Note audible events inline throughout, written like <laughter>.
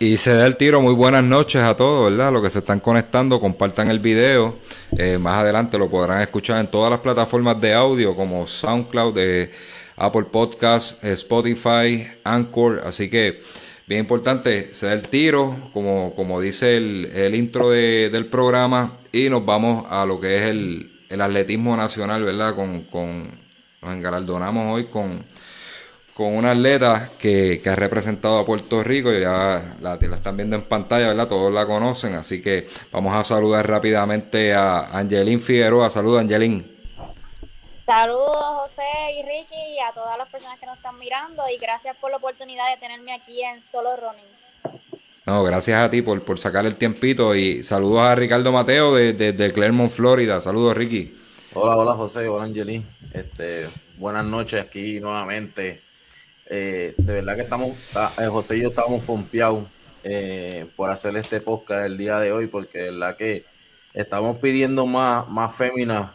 Y se da el tiro, muy buenas noches a todos, ¿verdad? Los que se están conectando, compartan el video. Eh, más adelante lo podrán escuchar en todas las plataformas de audio como SoundCloud, de Apple Podcasts, Spotify, Anchor. Así que, bien importante, se da el tiro, como, como dice el, intro del programa, y nos vamos a lo que es el, atletismo nacional, ¿verdad? Con, con, nos engalardonamos hoy con con una atleta que, ha representado a Puerto Rico, ya la, están viendo en pantalla, ¿verdad? Todos la conocen, así que vamos a saludar rápidamente a Angelín Figueroa. Saludos, Angelín. Saludos, José y Ricky, y a todas las personas que nos están mirando, y gracias por la oportunidad de tenerme aquí en Solo Running. No, gracias a ti por, por sacar el tiempito, y saludos a Ricardo Mateo de, de, Clermont, Florida. Saludos, Ricky. Hola, hola, José, hola, Angelín. Este, buenas noches aquí nuevamente eh, de verdad que estamos, ah, eh, José y yo estamos pompeados eh, por hacer este podcast el día de hoy, porque de verdad que estamos pidiendo más, más féminas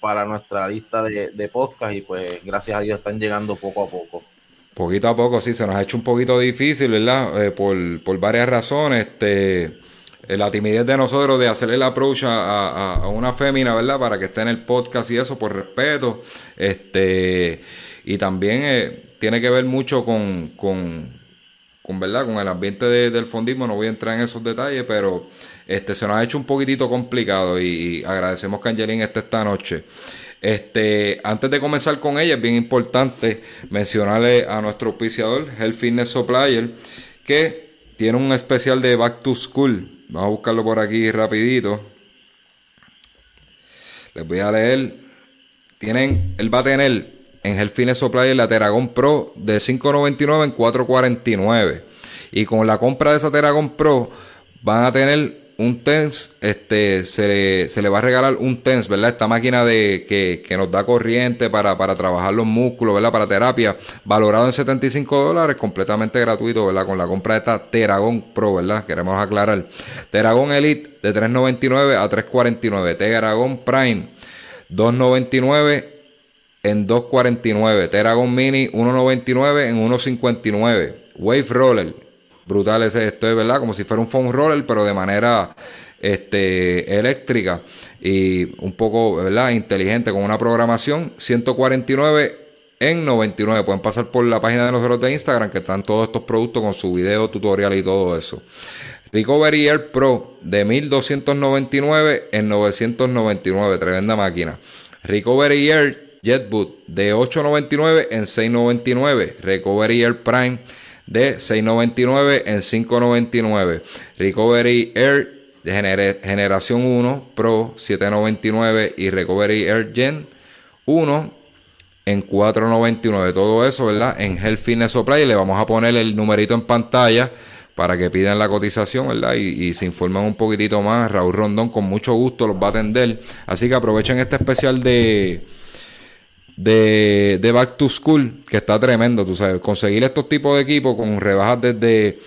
para nuestra lista de, de podcast y pues gracias a Dios están llegando poco a poco. Poquito a poco, sí, se nos ha hecho un poquito difícil, ¿verdad? por, por, varias razones. Este, la timidez de nosotros de hacerle la approach a, a, una fémina, ¿verdad? Para que esté en el podcast y eso, por respeto. Este, y también tiene que ver mucho con, con, ¿verdad? con el ambiente del fondismo. No voy a entrar en esos detalles, pero este, se nos ha hecho un poquitito complicado y, agradecemos que Angelín esté esta noche. Este, antes de comenzar con ella, es bien importante mencionarle a nuestro auspiciador, Health Fitness Supplier, que tiene un especial de Back to School. Vamos a buscarlo por aquí rapidito. Les voy a leer. Tienen, él va a tener en Helfine Supply la Teragon Pro de 5.99 en 4.49. Y con la compra de esa Teragon Pro van a tener un TENS, este, se, le va a regalar un TENS, ¿verdad? Esta máquina de, que, nos da corriente para, trabajar los músculos, ¿verdad? Para terapia, valorado en 75 dólares, completamente gratuito, ¿verdad? Con la compra de esta Teragon Pro, ¿verdad? Queremos aclarar. Teragon Elite de 3.99 a 3.49. Teragon Prime 2.99 en 2.49. Teragon Mini 1.99 en 1.59. Wave Roller. Brutal ese esto es, ¿verdad? Como si fuera un foam roller, pero de manera este, eléctrica y un poco, ¿verdad? Inteligente con una programación. 149 en 99. Pueden pasar por la página de nosotros de Instagram que están todos estos productos con su video tutorial y todo eso. Recovery Air Pro de 1299 en 999. Tremenda máquina. Recovery Air JetBoot de 8.99 en 6.99. Recovery Air Prime de 6.99 en 5.99. Recovery Air de generación 1 Pro 7.99 y Recovery Air Gen 1 en 4.99. Todo eso, ¿verdad? En Health Fitness Supply. Le vamos a poner el numerito en pantalla para que pidan la cotización, ¿verdad? Y, y, se informen un poquitito más. Raúl Rondón con mucho gusto los va a atender. Así que aprovechen este especial de de, de, Back to School, que está tremendo, tú sabes. Conseguir estos tipos de equipos con rebajas desde,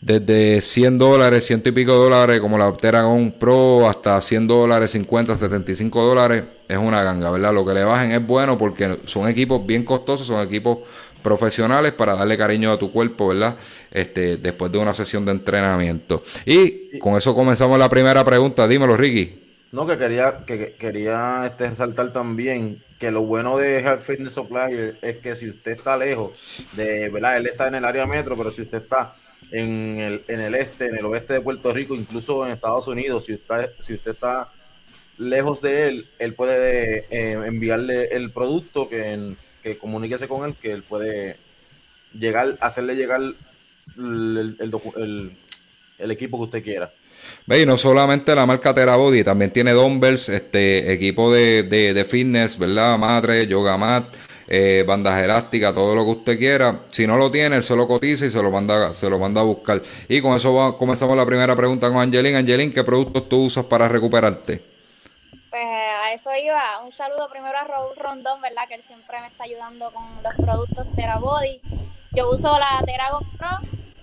desde 100 dólares, ciento y pico dólares, como la Teragon Pro, hasta 100 dólares, 50, 75 dólares, es una ganga, ¿verdad? Lo que le bajen es bueno porque son equipos bien costosos, son equipos profesionales para darle cariño a tu cuerpo, ¿verdad? Este, después de una sesión de entrenamiento. Y con eso comenzamos la primera pregunta. Dímelo, Ricky. No, que quería, que quería este, resaltar también que lo bueno de Health Fitness Supplier es que si usted está lejos de, ¿verdad? Él está en el área metro, pero si usted está en el, en el este, en el oeste de Puerto Rico, incluso en Estados Unidos, si usted, si usted está lejos de él, él puede eh, enviarle el producto que, que comuníquese con él, que él puede llegar, hacerle llegar el, el, el equipo que usted quiera. Ve, y no solamente la marca Terabody, también tiene dumbbells, este, equipo de, de, fitness, ¿verdad? Madre, yoga mat, eh, bandas elásticas, todo lo que usted quiera. Si no lo tiene, él se lo cotiza y se lo manda, se lo manda a buscar. Y con eso comenzamos la primera pregunta con Angelín. Angelín, ¿qué productos tú usas para recuperarte? Pues a eso iba. Un saludo primero a Raúl Rondón, ¿verdad? Que él siempre me está ayudando con los productos Terabody. Yo uso la Teragon Pro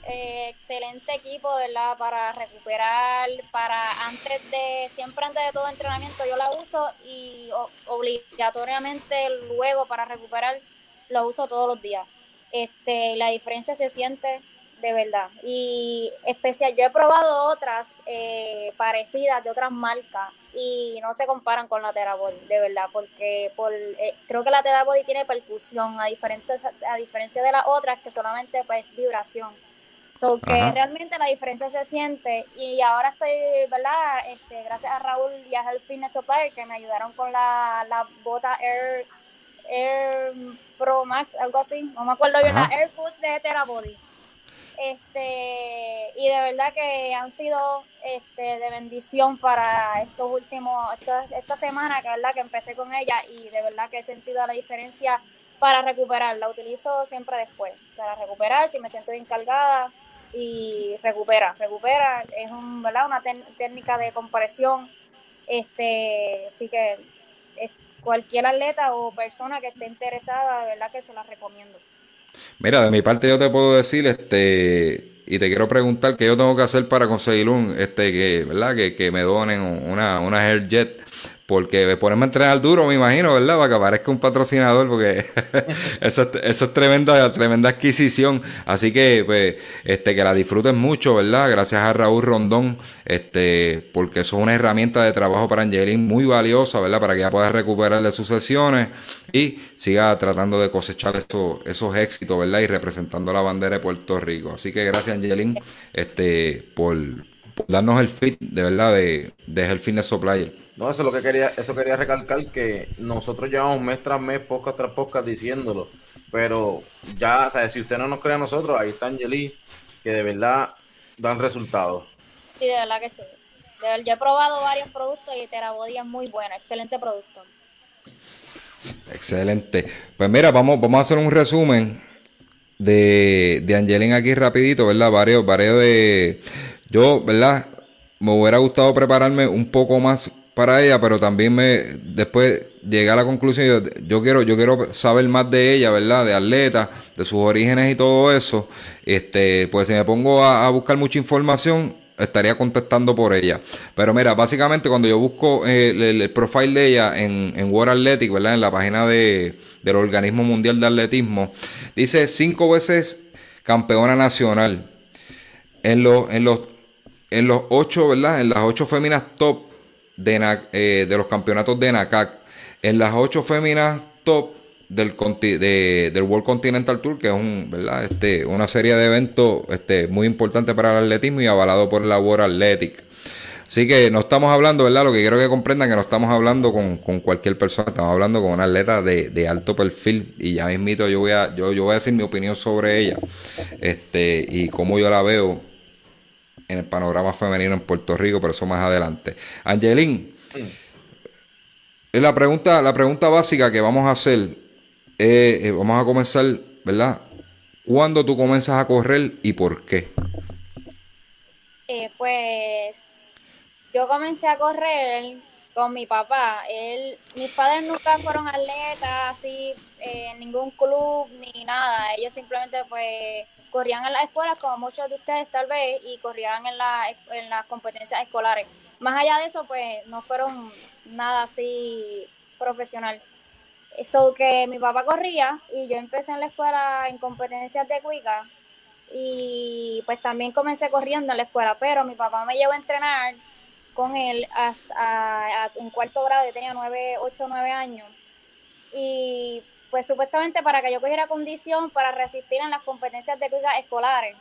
eh, excelente equipo, ¿verdad? Para recuperar, para antes de, siempre antes de todo entrenamiento yo la uso y obligatoriamente luego para recuperar lo uso todos los días. Este, la diferencia se siente de verdad. Y especial, yo he probado otras eh, parecidas de otras marcas y no se comparan con la Terabody, de verdad, porque por, eh, creo que la Terabody tiene percusión, a, diferentes, a diferencia de las otras que solamente pues vibración que realmente la diferencia se siente y ahora estoy, ¿verdad? Este, gracias a Raúl y a Health Fitness que me ayudaron con la, la bota Air, Air Pro Max, algo así, no me acuerdo bien, la Air Boots de Terabody. Este, y de verdad que han sido este, de bendición para estos últimos, esta, esta semana que, ¿verdad? que empecé con ella y de verdad que he sentido la diferencia para recuperar. La utilizo siempre después, para recuperar, si me siento bien cargada, y recupera, recupera, es un, ¿verdad? una técnica de compresión, este, así que cualquier atleta o persona que esté interesada, de verdad que se la recomiendo. Mira, de mi parte yo te puedo decir, este, y te quiero preguntar qué yo tengo que hacer para conseguir un, este, que, ¿verdad? Que, que me donen una, una AirJet porque ponerme a entrenar duro, me imagino, ¿verdad? Para que aparezca un patrocinador, porque <laughs> eso, eso, es tremenda, tremenda adquisición. Así que, pues, este, que la disfruten mucho, ¿verdad? Gracias a Raúl Rondón, este, porque eso es una herramienta de trabajo para Angelín muy valiosa, ¿verdad? Para que ella pueda recuperar de sus sesiones y siga tratando de cosechar esos, esos éxitos, ¿verdad? Y representando la bandera de Puerto Rico. Así que gracias, Angelín, este, por, darnos el fit, de verdad, de, de el Fitness Supplier. No, eso es lo que quería, eso quería recalcar que nosotros llevamos mes tras mes, podcast tras podcast diciéndolo. Pero ya, o sea, si usted no nos cree a nosotros, ahí está Angeli, que de verdad dan resultados. Sí, de verdad que sí. yo he probado varios productos y Terabody es muy bueno, excelente producto. Excelente. Pues mira, vamos, vamos a hacer un resumen de, de Angelina aquí rapidito, ¿verdad? Varios, varios de... Yo, ¿verdad? Me hubiera gustado prepararme un poco más para ella, pero también me después llegué a la conclusión, yo, quiero yo quiero saber más de ella, ¿verdad? De atleta, de sus orígenes y todo eso. Este, pues si me pongo a, buscar mucha información, estaría contestando por ella. Pero mira, básicamente cuando yo busco eh, el, profile de ella en, en World Athletic, ¿verdad? En la página de, del Organismo Mundial de Atletismo, dice cinco veces campeona nacional. En los, en los, en los ocho, ¿verdad? En las ocho féminas top de, eh, de los campeonatos de NACAC. En las ocho féminas top del, de, del World Continental Tour, que es un, ¿verdad? Este, una serie de eventos este, muy importante para el atletismo y avalado por la World Athletic. Así que no estamos hablando, ¿verdad? Lo que quiero que comprendan que no estamos hablando con, cualquier persona, estamos hablando con una atleta de, alto perfil. Y ya mismito yo voy a, yo, yo voy a decir mi opinión sobre ella. Este, y cómo yo la veo en el panorama femenino en Puerto Rico, pero eso más adelante. Angelín, la, pregunta, la pregunta básica que vamos a hacer, eh, vamos a comenzar, ¿verdad? ¿Cuándo tú comienzas a correr y por qué? Eh, pues yo comencé a correr con mi papá. Él, mis padres nunca fueron atletas, así, en ningún club ni nada. Ellos simplemente, pues, corrían en las escuelas como muchos de ustedes tal vez y corrían en, la, en las competencias escolares. Más allá de eso, pues no fueron nada así profesional. Eso que mi papá corría y yo empecé en la escuela en competencias de cuica y pues también comencé corriendo en la escuela, pero mi papá me llevó a entrenar con él hasta en cuarto grado, yo tenía nueve, ocho, nueve años y pues supuestamente para que yo cogiera condición para resistir en las competencias de cuica escolares.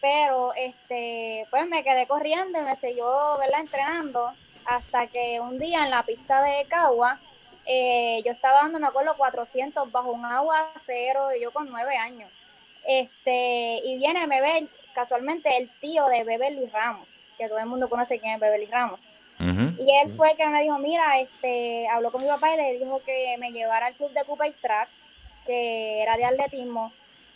Pero este, pues me quedé corriendo y me siguió, ¿verdad? Entrenando hasta que un día en la pista de Cagua, eh, yo estaba dando, me acuerdo, 400 bajo un agua cero y yo con nueve años. Este, y viene, me ve casualmente el tío de Beverly Ramos, que todo el mundo conoce quién es Beverly Ramos. Y él fue el que me dijo, mira, este, habló con mi papá y le dijo que me llevara al club de Coupe Track que era de atletismo.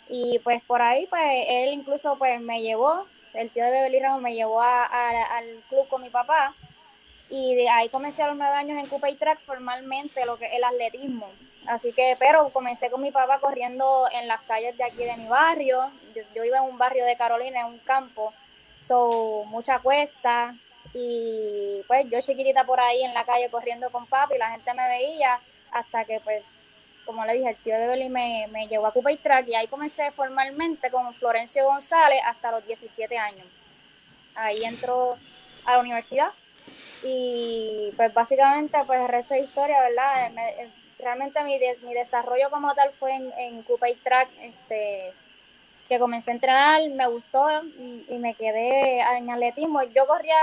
Y pues por ahí, pues él incluso pues me llevó, el tío de Beverly Ramos me llevó al club con mi papá. Y de ahí comencé a los nueve años en Coupe y Track formalmente lo que el atletismo. Así que, pero comencé con mi papá corriendo en las calles de aquí de mi barrio. Yo, yo iba en un barrio de Carolina, en un campo. So, mucha cuesta, y pues yo chiquitita por ahí en la calle corriendo con papi, la gente me veía hasta que pues como le dije, el tío de Beverly me, me llevó a Coupe Track y ahí comencé formalmente con Florencio González hasta los 17 años. Ahí entró a la universidad y pues básicamente pues el resto de historia, ¿verdad? Eh, realmente mi, mi desarrollo como tal fue en, en Coupe Track, este, que comencé a entrenar, me gustó y me quedé en atletismo. Yo corría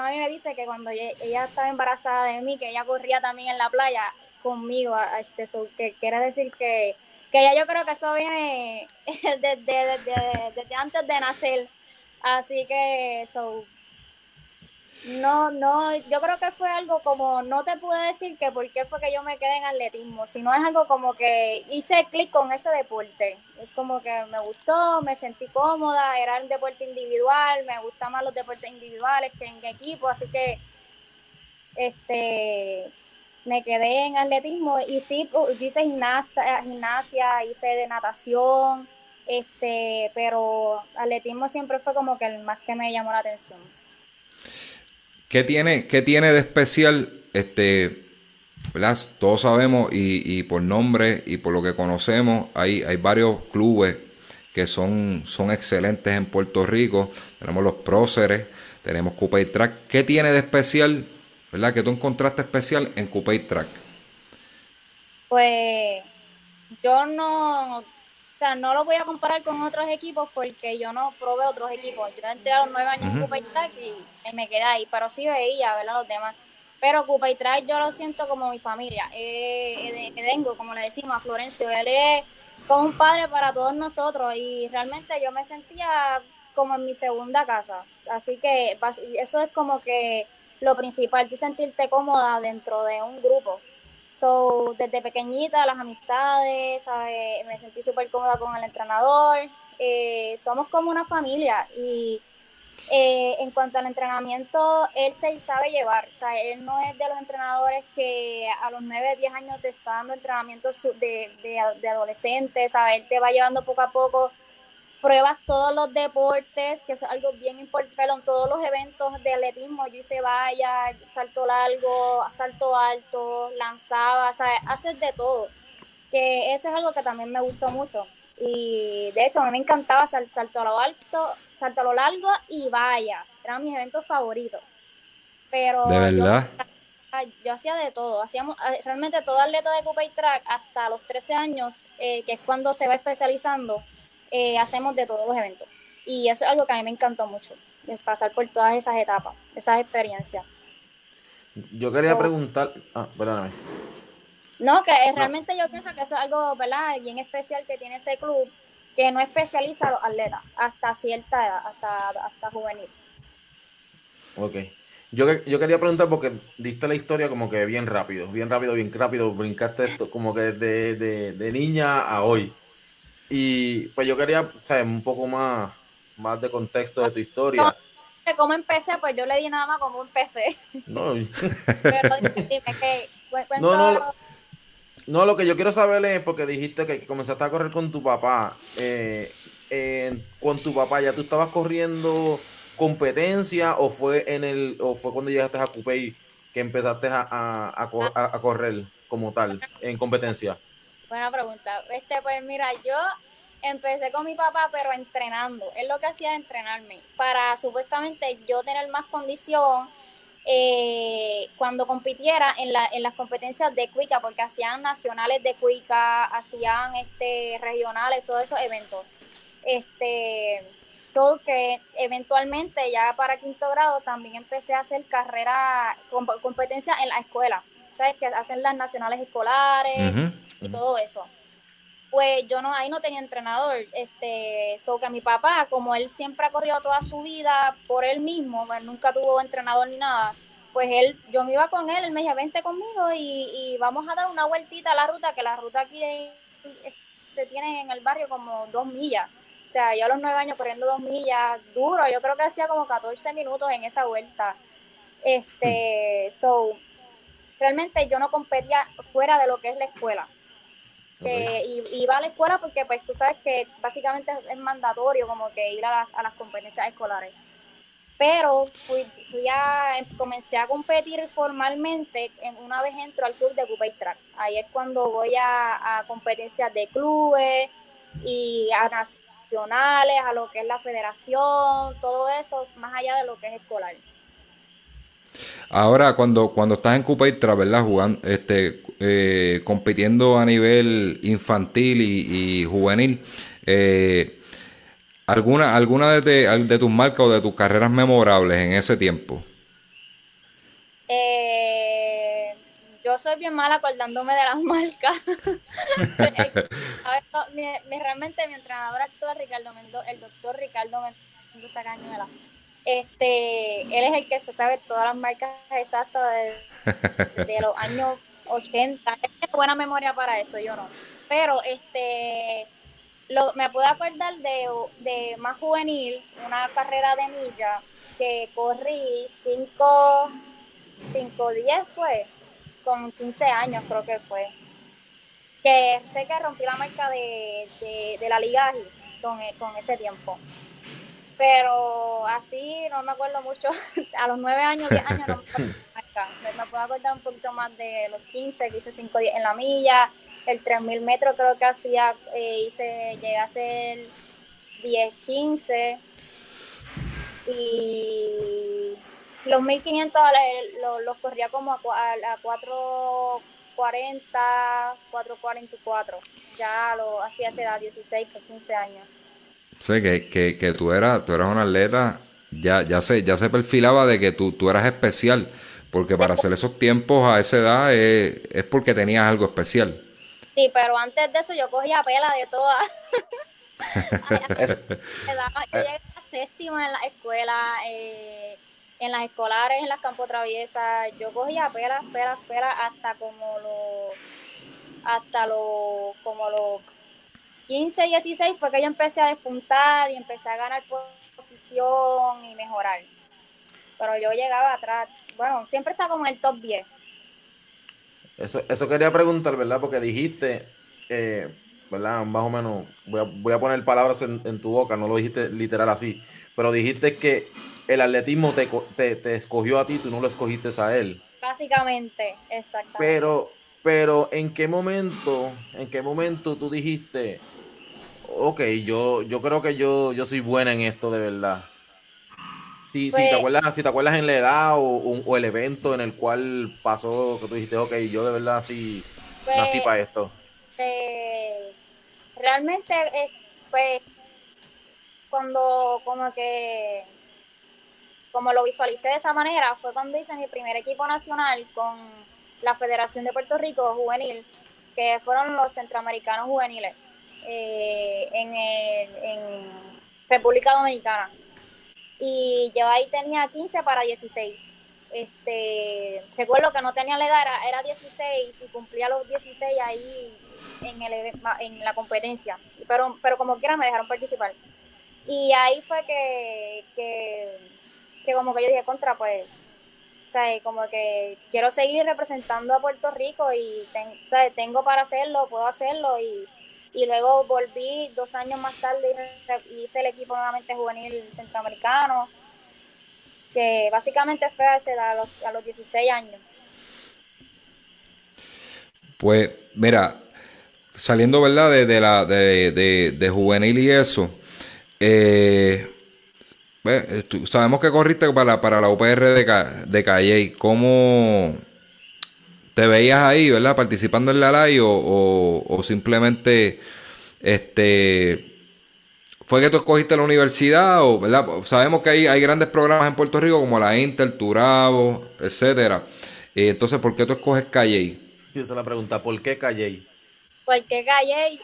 mami me dice que cuando ella, estaba embarazada de mí, que ella corría también en la playa conmigo, este, que quiere decir que, que ya yo creo que eso viene <laughs> desde, desde, antes de nacer. Así que, so, no, no, yo creo que fue algo como, no te pude decir que por qué fue que yo me quedé en atletismo, sino es algo como que hice clic con ese deporte. Es como que me gustó, me sentí cómoda, era un deporte individual, me gustan más los deportes individuales que en equipo, así que este me quedé en atletismo y sí, hice gimnasia, gimnasia hice de natación, este, pero atletismo siempre fue como que el más que me llamó la atención. ¿Qué tiene, qué tiene de especial este, Todos sabemos y, por nombre y por lo que conocemos, hay, hay varios clubes que son, son excelentes en Puerto Rico. Tenemos los próceres, tenemos Coupe Track. ¿Qué tiene de especial, verdad? ¿Qué tú encontraste especial en Coupe Track? Pues yo no, o sea, no lo voy a comparar con otros equipos porque yo no probé otros equipos. Yo entré a los nueve años en Cupa y Track y, me quedé ahí, pero sí veía, ¿verdad? Los demás. Pero y Track yo lo siento como mi familia. Eh, de, como le decimos a Florencio, él es como un padre para todos nosotros y realmente yo me sentía como en mi segunda casa. Así que eso es como que lo principal, tú sentirte cómoda dentro de un grupo. So, desde pequeñita, las amistades, me sentí súper cómoda con el entrenador. Eh, somos como una familia y eh, en cuanto al entrenamiento, él te sabe llevar. O sea, él no es de los entrenadores que a los 9, 10 años te está dando entrenamiento de, de, de adolescentes, Él te va llevando poco a poco pruebas todos los deportes, que es algo bien importante, en todos los eventos de atletismo, yo hice valla, salto largo, salto alto, lanzaba, ¿sabes? Haces de todo, que eso es algo que también me gustó mucho. Y de hecho a mí me encantaba salto a lo alto, salto a lo largo y vallas, eran mis eventos favoritos. Pero de verdad. Yo, hacía de todo, hacíamos eh, realmente todo atleta de Coupe Track hasta los 13 años, eh, que es cuando se va especializando, eh, hacemos de todos los eventos. Y eso es algo que a mí me encantó mucho, es pasar por todas esas etapas, esas experiencias. Yo quería preguntar, ah, perdóname. No, que realmente yo pienso que eso es algo, ¿verdad? Bien especial que tiene ese club, que no especializa a los atletas hasta cierta edad, hasta, hasta juvenil. Ok. Yo, yo quería preguntar porque diste la historia como que bien rápido, bien rápido, bien rápido, brincaste esto como que de, de, de niña a hoy. Y pues yo quería saber un poco más, más de contexto de tu historia. ¿Cómo empecé? Pues yo le di nada más cómo empecé. No, <laughs> Pero dime que <laughs> no, no, no, lo que yo quiero saber es porque dijiste que comenzaste a correr con tu papá. Eh, con tu papá, ¿ya tú estabas corriendo competencia o fue en el o fue cuando llegaste a Coupé que empezaste a, a, a correr como tal en competencia? Buena pregunta. Este, pues mira, yo empecé con mi papá, pero entrenando. Él lo que hacía era entrenarme para supuestamente yo tener más condición eh, cuando compitiera en, la, en las competencias de Cuica, porque hacían nacionales de Cuica, hacían este regionales, todos esos eventos. Este, so que eventualmente ya para quinto grado también empecé a hacer carrera, competencia en la escuela. ¿Sabes? Que hacen las nacionales escolares y todo eso. Pues yo no, ahí no tenía entrenador, este, so que mi papá, como él siempre ha corrido toda su vida por él mismo, pues nunca tuvo entrenador ni nada, pues él, yo me iba con él, él me decía, vente conmigo y, vamos a dar una vueltita a la ruta, que la ruta aquí este, tienen en el barrio como dos millas. O sea, yo a los nueve años corriendo dos millas, duro, yo creo que hacía como 14 minutos en esa vuelta. Este, so, realmente yo no competía fuera de lo que es la escuela. Que iba a la escuela porque pues tú sabes que básicamente es mandatorio como que ir a, a las competencias escolares pero fui, a, comencé a competir formalmente en, una vez entro al club de Cupay Track. Ahí es cuando voy a, competencias de clubes y a nacionales, a lo que es la federación, todo eso, más allá de lo que es escolar. Ahora, cuando, cuando estás en Cupay Track, ¿verdad? Jugando, este, eh, compitiendo a nivel infantil y, y juvenil, eh, ¿Alguna, alguna de, tus marcas o de tus carreras memorables en ese tiempo? Eh, yo soy bien mala acordándome de las <laughs> marcas. <laughs> realmente mi entrenador actual, Ricardo Mendoza, el doctor Ricardo Mendoza Cañuela, este, él es el que se sabe todas las marcas exactas de, de los <laughs> años 80. Tiene buena memoria para eso, yo no. Pero este lo, me puedo acordar de, de más juvenil, una carrera de milla que corrí 5, 5, 10 fue, con 15 años creo que fue. Que sé que rompí la marca de, de, la liga con, con ese tiempo. Pero así no me acuerdo mucho, <laughs> a los 9 años, 10 años no me acuerdo <laughs> Me puedo acordar un poquito más de los 15, que hice 5, 10 en la milla, el 3000 metros creo que hacía, eh, hice, llegué a hacer 10, 15 y los 1500 los, los corría como a, a, 440, 444, ya lo hacía esa edad, 16, 15 años. Sí, que, que, que tú, eras, tú eras una atleta, ya, ya, se, ya se perfilaba de que tú, tú eras especial, porque para hacer esos tiempos a esa edad es, es porque tenías algo especial. Sí, pero antes de eso yo cogía pela de todas. <laughs> yo llegué a séptima en la escuela, eh, en las escolares, en las campos traviesas. Yo cogía pelas, pelas, pelas hasta como los hasta los como los 15, 16 fue que yo empecé a despuntar y empecé a ganar posición y mejorar. Pero yo llegaba atrás, bueno, siempre estaba como en el top 10 eso, eso quería preguntar, ¿verdad? Porque dijiste, eh, ¿verdad? Más o menos, voy a, poner palabras en, tu boca, no lo dijiste literal así, pero dijiste que el atletismo te, te, escogió a ti, tú no lo escogiste a él. Básicamente, exactamente. Pero, pero ¿en qué momento, en qué momento tú dijiste, ok, yo, yo creo que yo, yo soy buena en esto de verdad? Sí, te pues acuerdas, si te acuerdas en la edad o, el evento en el cual pasó que tú dijiste, ok, yo de verdad sí nací pues, para esto. Eh, realmente, pues, cuando como que, como lo visualicé de esa manera, fue cuando hice mi primer equipo nacional con la Federación de Puerto Rico Juvenil, que fueron los centroamericanos juveniles eh, en, en República Dominicana y yo ahí tenía 15 para 16. Este, recuerdo que no tenía la edad, era, 16 y cumplía los 16 ahí en, el, en la competencia, pero, pero como quiera me dejaron participar. Y ahí fue que, que, como que yo dije, contra, pues, ¿sabes? como que quiero seguir representando a Puerto Rico y tengo para hacerlo, puedo hacerlo y y luego volví dos años más tarde y hice el equipo nuevamente juvenil centroamericano, que básicamente fue a, los, a los 16 años. Pues mira, saliendo verdad de, la de, juvenil y eso, eh, sabemos que corriste para, para la UPR de, de Calle. ¿Cómo, ¿Te veías ahí, verdad, participando en la LAI o, simplemente este fue que tú escogiste la universidad o, ¿verdad? Sabemos que hay, hay grandes programas en Puerto Rico como la Inter, Turabo, etcétera. Eh, entonces, ¿por qué tú escoges Calle? Esa es la pregunta, ¿por qué Calle? ¿Por qué Calle?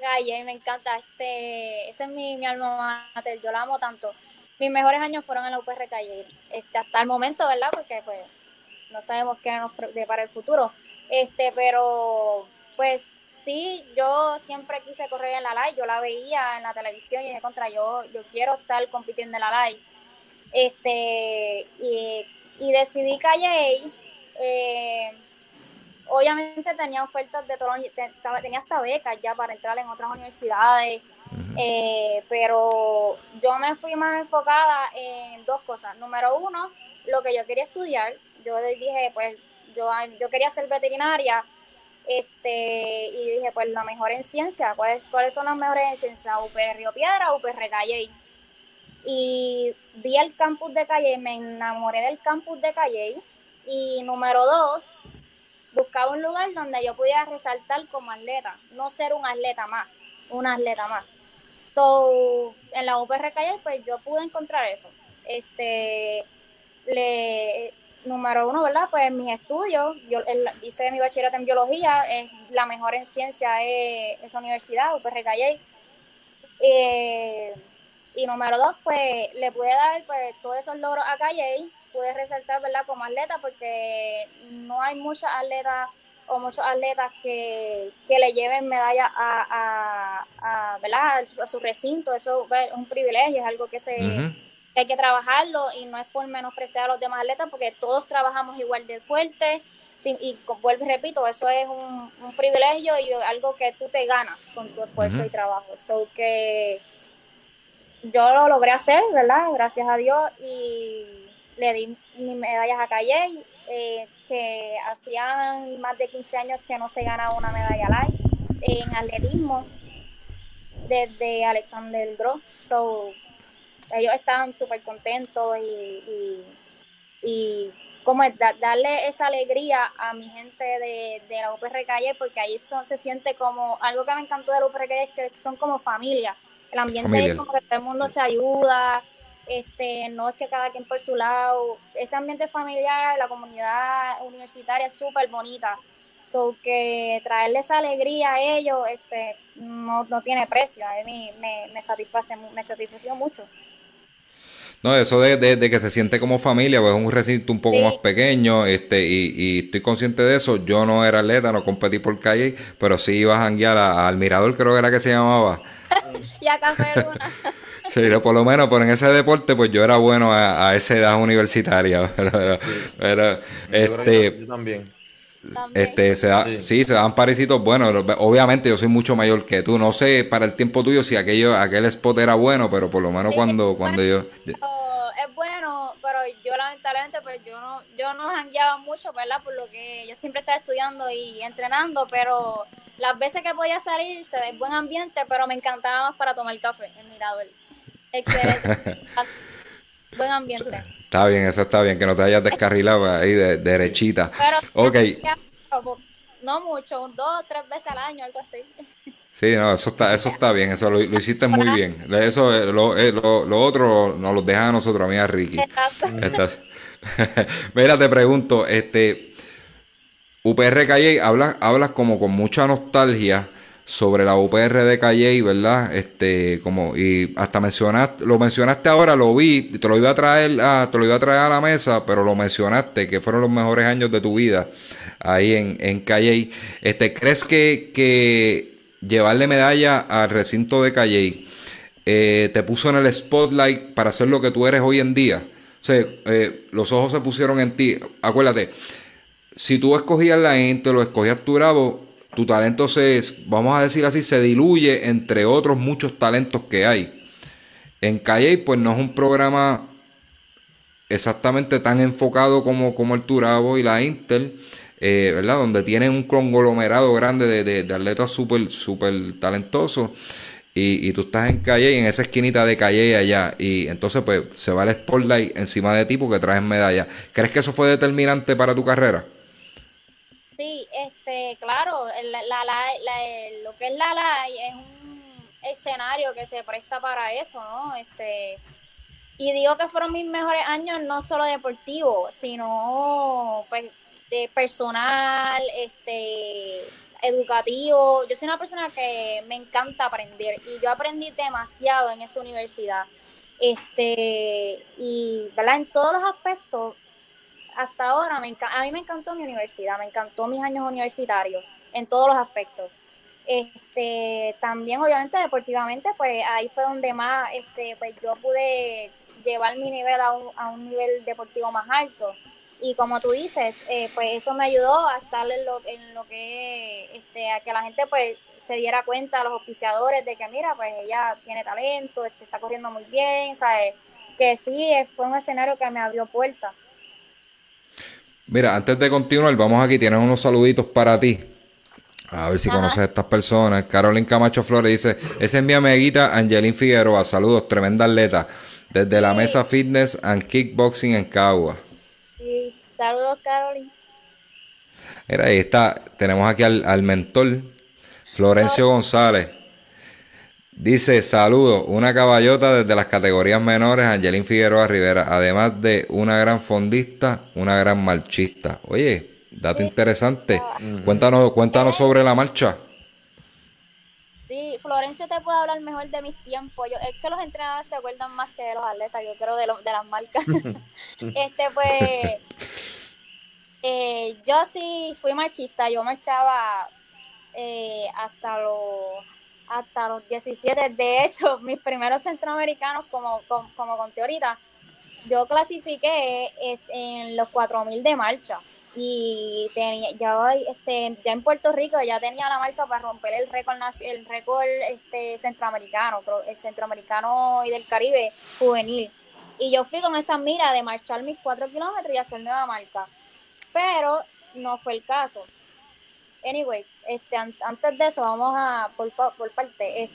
Calle, me encanta. Este, ese es mi, mi alma mater, yo la amo tanto. Mis mejores años fueron en la UPR Calle. Este, hasta el momento, ¿verdad? Porque pues no sabemos qué nos depara el futuro. Este, pero pues sí, yo siempre quise correr en la live, yo la veía en la televisión y dije contra yo, yo quiero estar compitiendo en la live. Este, y, decidí Calle. Eh, obviamente tenía ofertas de todo, tenía hasta becas ya para entrar en otras universidades, eh, pero yo me fui más enfocada en dos cosas. Número uno, lo que yo quería estudiar. Yo dije, pues, yo, yo quería ser veterinaria este, y dije, pues la mejor en ciencia, ¿cuáles, cuáles son las mejores en ciencia? UPR Río Piedra, UPR Calle. Y vi el campus de Calle, me enamoré del campus de Calle. Y número dos, buscaba un lugar donde yo pudiera resaltar como atleta, no ser un atleta más, un atleta más. So, en la UPR Calle, pues yo pude encontrar eso. Este, le, número uno, ¿verdad? Pues en mis estudios, yo hice mi bachillerato en biología, es la mejor en ciencia de esa universidad, UPR Calle. Eh, y número dos, pues le pude dar pues todos esos logros a Calle, pude resaltar, ¿verdad? Como atleta, porque no hay muchas atletas o muchos atletas que, le lleven medallas a, a, ¿verdad? a su recinto, eso es un privilegio, es algo que se hay que trabajarlo y no es por menospreciar a los demás atletas porque todos trabajamos igual de fuerte y vuelvo y repito, eso es un, privilegio y algo que tú te ganas con tu esfuerzo y trabajo. So que yo lo logré hacer, ¿verdad? Gracias a Dios y le di mis medallas a Calle, eh, que hacían más de 15 años que no se ganaba una medalla live en atletismo desde Alexander Gross. So, ellos estaban súper contentos y, y, como es darle esa alegría a mi gente de, la UPR Calle, porque ahí se siente como, algo que me encantó de la UPR Calle es que son como familia, el ambiente es como que todo el mundo se ayuda, este, no es que cada quien por su lado, ese ambiente familiar, la comunidad universitaria es súper bonita, so que traerle esa alegría a ellos, este, no, no tiene precio, a mí me, me satisface, me satisfació mucho. No, eso de, de, que se siente como familia, pues es un recinto un poco más pequeño, este, y, y, estoy consciente de eso. Yo no era atleta, no competí por calle, pero sí iba a janguear al mirador, creo que era que se llamaba. <laughs> y a Café Luna. <laughs> Sí, por lo menos, por en ese deporte, pues yo era bueno a, esa edad universitaria. <laughs> Pero, este, yo también. Este, se da, sí. se dan parecitos buenos. Obviamente yo soy mucho mayor que tú. No sé para el tiempo tuyo si aquello, aquel spot era bueno, pero por lo menos cuando, cuando yo. Es bueno, pero yo lamentablemente pues yo no, yo no jangueaba mucho, ¿verdad? Por lo que yo siempre estaba estudiando y entrenando, pero las veces que podía salir se ve buen ambiente, pero me encantaba más para tomar café en Mirador. Excelente. <laughs> buen ambiente. Está bien, eso está bien, que no te hayas descarrilado ahí de, derechita. Pero, ok. No mucho, dos, tres veces al año, algo así. Sí, no, eso está, eso está bien, eso lo, hiciste muy bien. Eso, eh, lo, eh, lo, lo, otro nos lo deja a nosotros, a mí a Ricky. Exacto. <laughs> Mira, te pregunto, este, UPR Calle, hablas, hablas como con mucha nostalgia sobre la UPR de Calle, ¿verdad? Este, como, y hasta mencionaste, lo mencionaste ahora, lo vi, te lo iba a traer a, te lo iba a traer a la mesa, pero lo mencionaste, que fueron los mejores años de tu vida ahí en, en Calle. Este, ¿crees que, que llevarle medalla al recinto de Calle eh, te puso en el spotlight para ser lo que tú eres hoy en día? O sea, eh, los ojos se pusieron en ti. Acuérdate, si tú escogías la gente, lo escogías tu bravo, tu talento se, vamos a decir así, se diluye entre otros muchos talentos que hay. En Calle, pues no es un programa exactamente tan enfocado como, como el Turabo y la Intel, eh, ¿verdad? Donde tienen un conglomerado grande de, de, atletas súper super talentosos. Y, y, tú estás en Calle, en esa esquinita de Calle allá. Y entonces, pues, se va el spotlight encima de ti porque traes medalla. ¿Crees que eso fue determinante para tu carrera? Sí, este, claro, la, lo que es la LAI es un escenario que se presta para eso, ¿no? Este, y digo que fueron mis mejores años no solo deportivos, sino pues de personal, este, educativo. Yo soy una persona que me encanta aprender y yo aprendí demasiado en esa universidad. Este, y ¿verdad? en todos los aspectos hasta ahora me a mí me encantó mi universidad, me encantó mis años universitarios. en todos los aspectos. Este, también obviamente deportivamente, pues ahí fue donde más, este, pues yo pude llevar mi nivel a un, a un nivel deportivo más alto. Y como tú dices, eh, pues eso me ayudó a estar en lo, en lo que, este, a que la gente pues se diera cuenta, a los oficiadores, de que mira, pues ella tiene talento, este, está corriendo muy bien, ¿sabes? Que sí, fue un escenario que me abrió puertas. Mira, antes de continuar, vamos aquí, tienes unos saluditos para ti. A ver si conoces a estas personas. Carolyn Camacho Flores dice, esa es mi amiguita Angelín Figueroa. Saludos, tremenda atleta. Desde la Mesa Fitness and Kickboxing en Cagua. Sí, saludos, Carolyn. Mira, ahí está. Tenemos aquí al, mentor, Florencio González. Dice, saludos, una caballota desde las categorías menores, Angelín Figueroa Rivera, además de una gran fondista, una gran marchista. Oye, dato interesante. Cuéntanos, cuéntanos sobre la marcha. Sí, Florencio te puede hablar mejor de mis tiempos. Yo, es que los entrenadores se acuerdan más que de los atletas, yo creo, de, de las marcas. <laughs> este, pues, eh, yo sí fui marchista, yo marchaba eh, hasta los hasta los 17. De hecho, <laughs> mis primeros centroamericanos, como, como, como conté ahorita, yo clasifiqué en los 4000 de marcha. Y tenía ya este ya en Puerto Rico ya tenía la marca para romper el récord el récord este centroamericano el centroamericano y del Caribe juvenil. Y yo fui con esa mira de marchar mis cuatro kilómetros y hacer nueva marca. Pero no fue el caso anyways este antes de eso vamos a por, por parte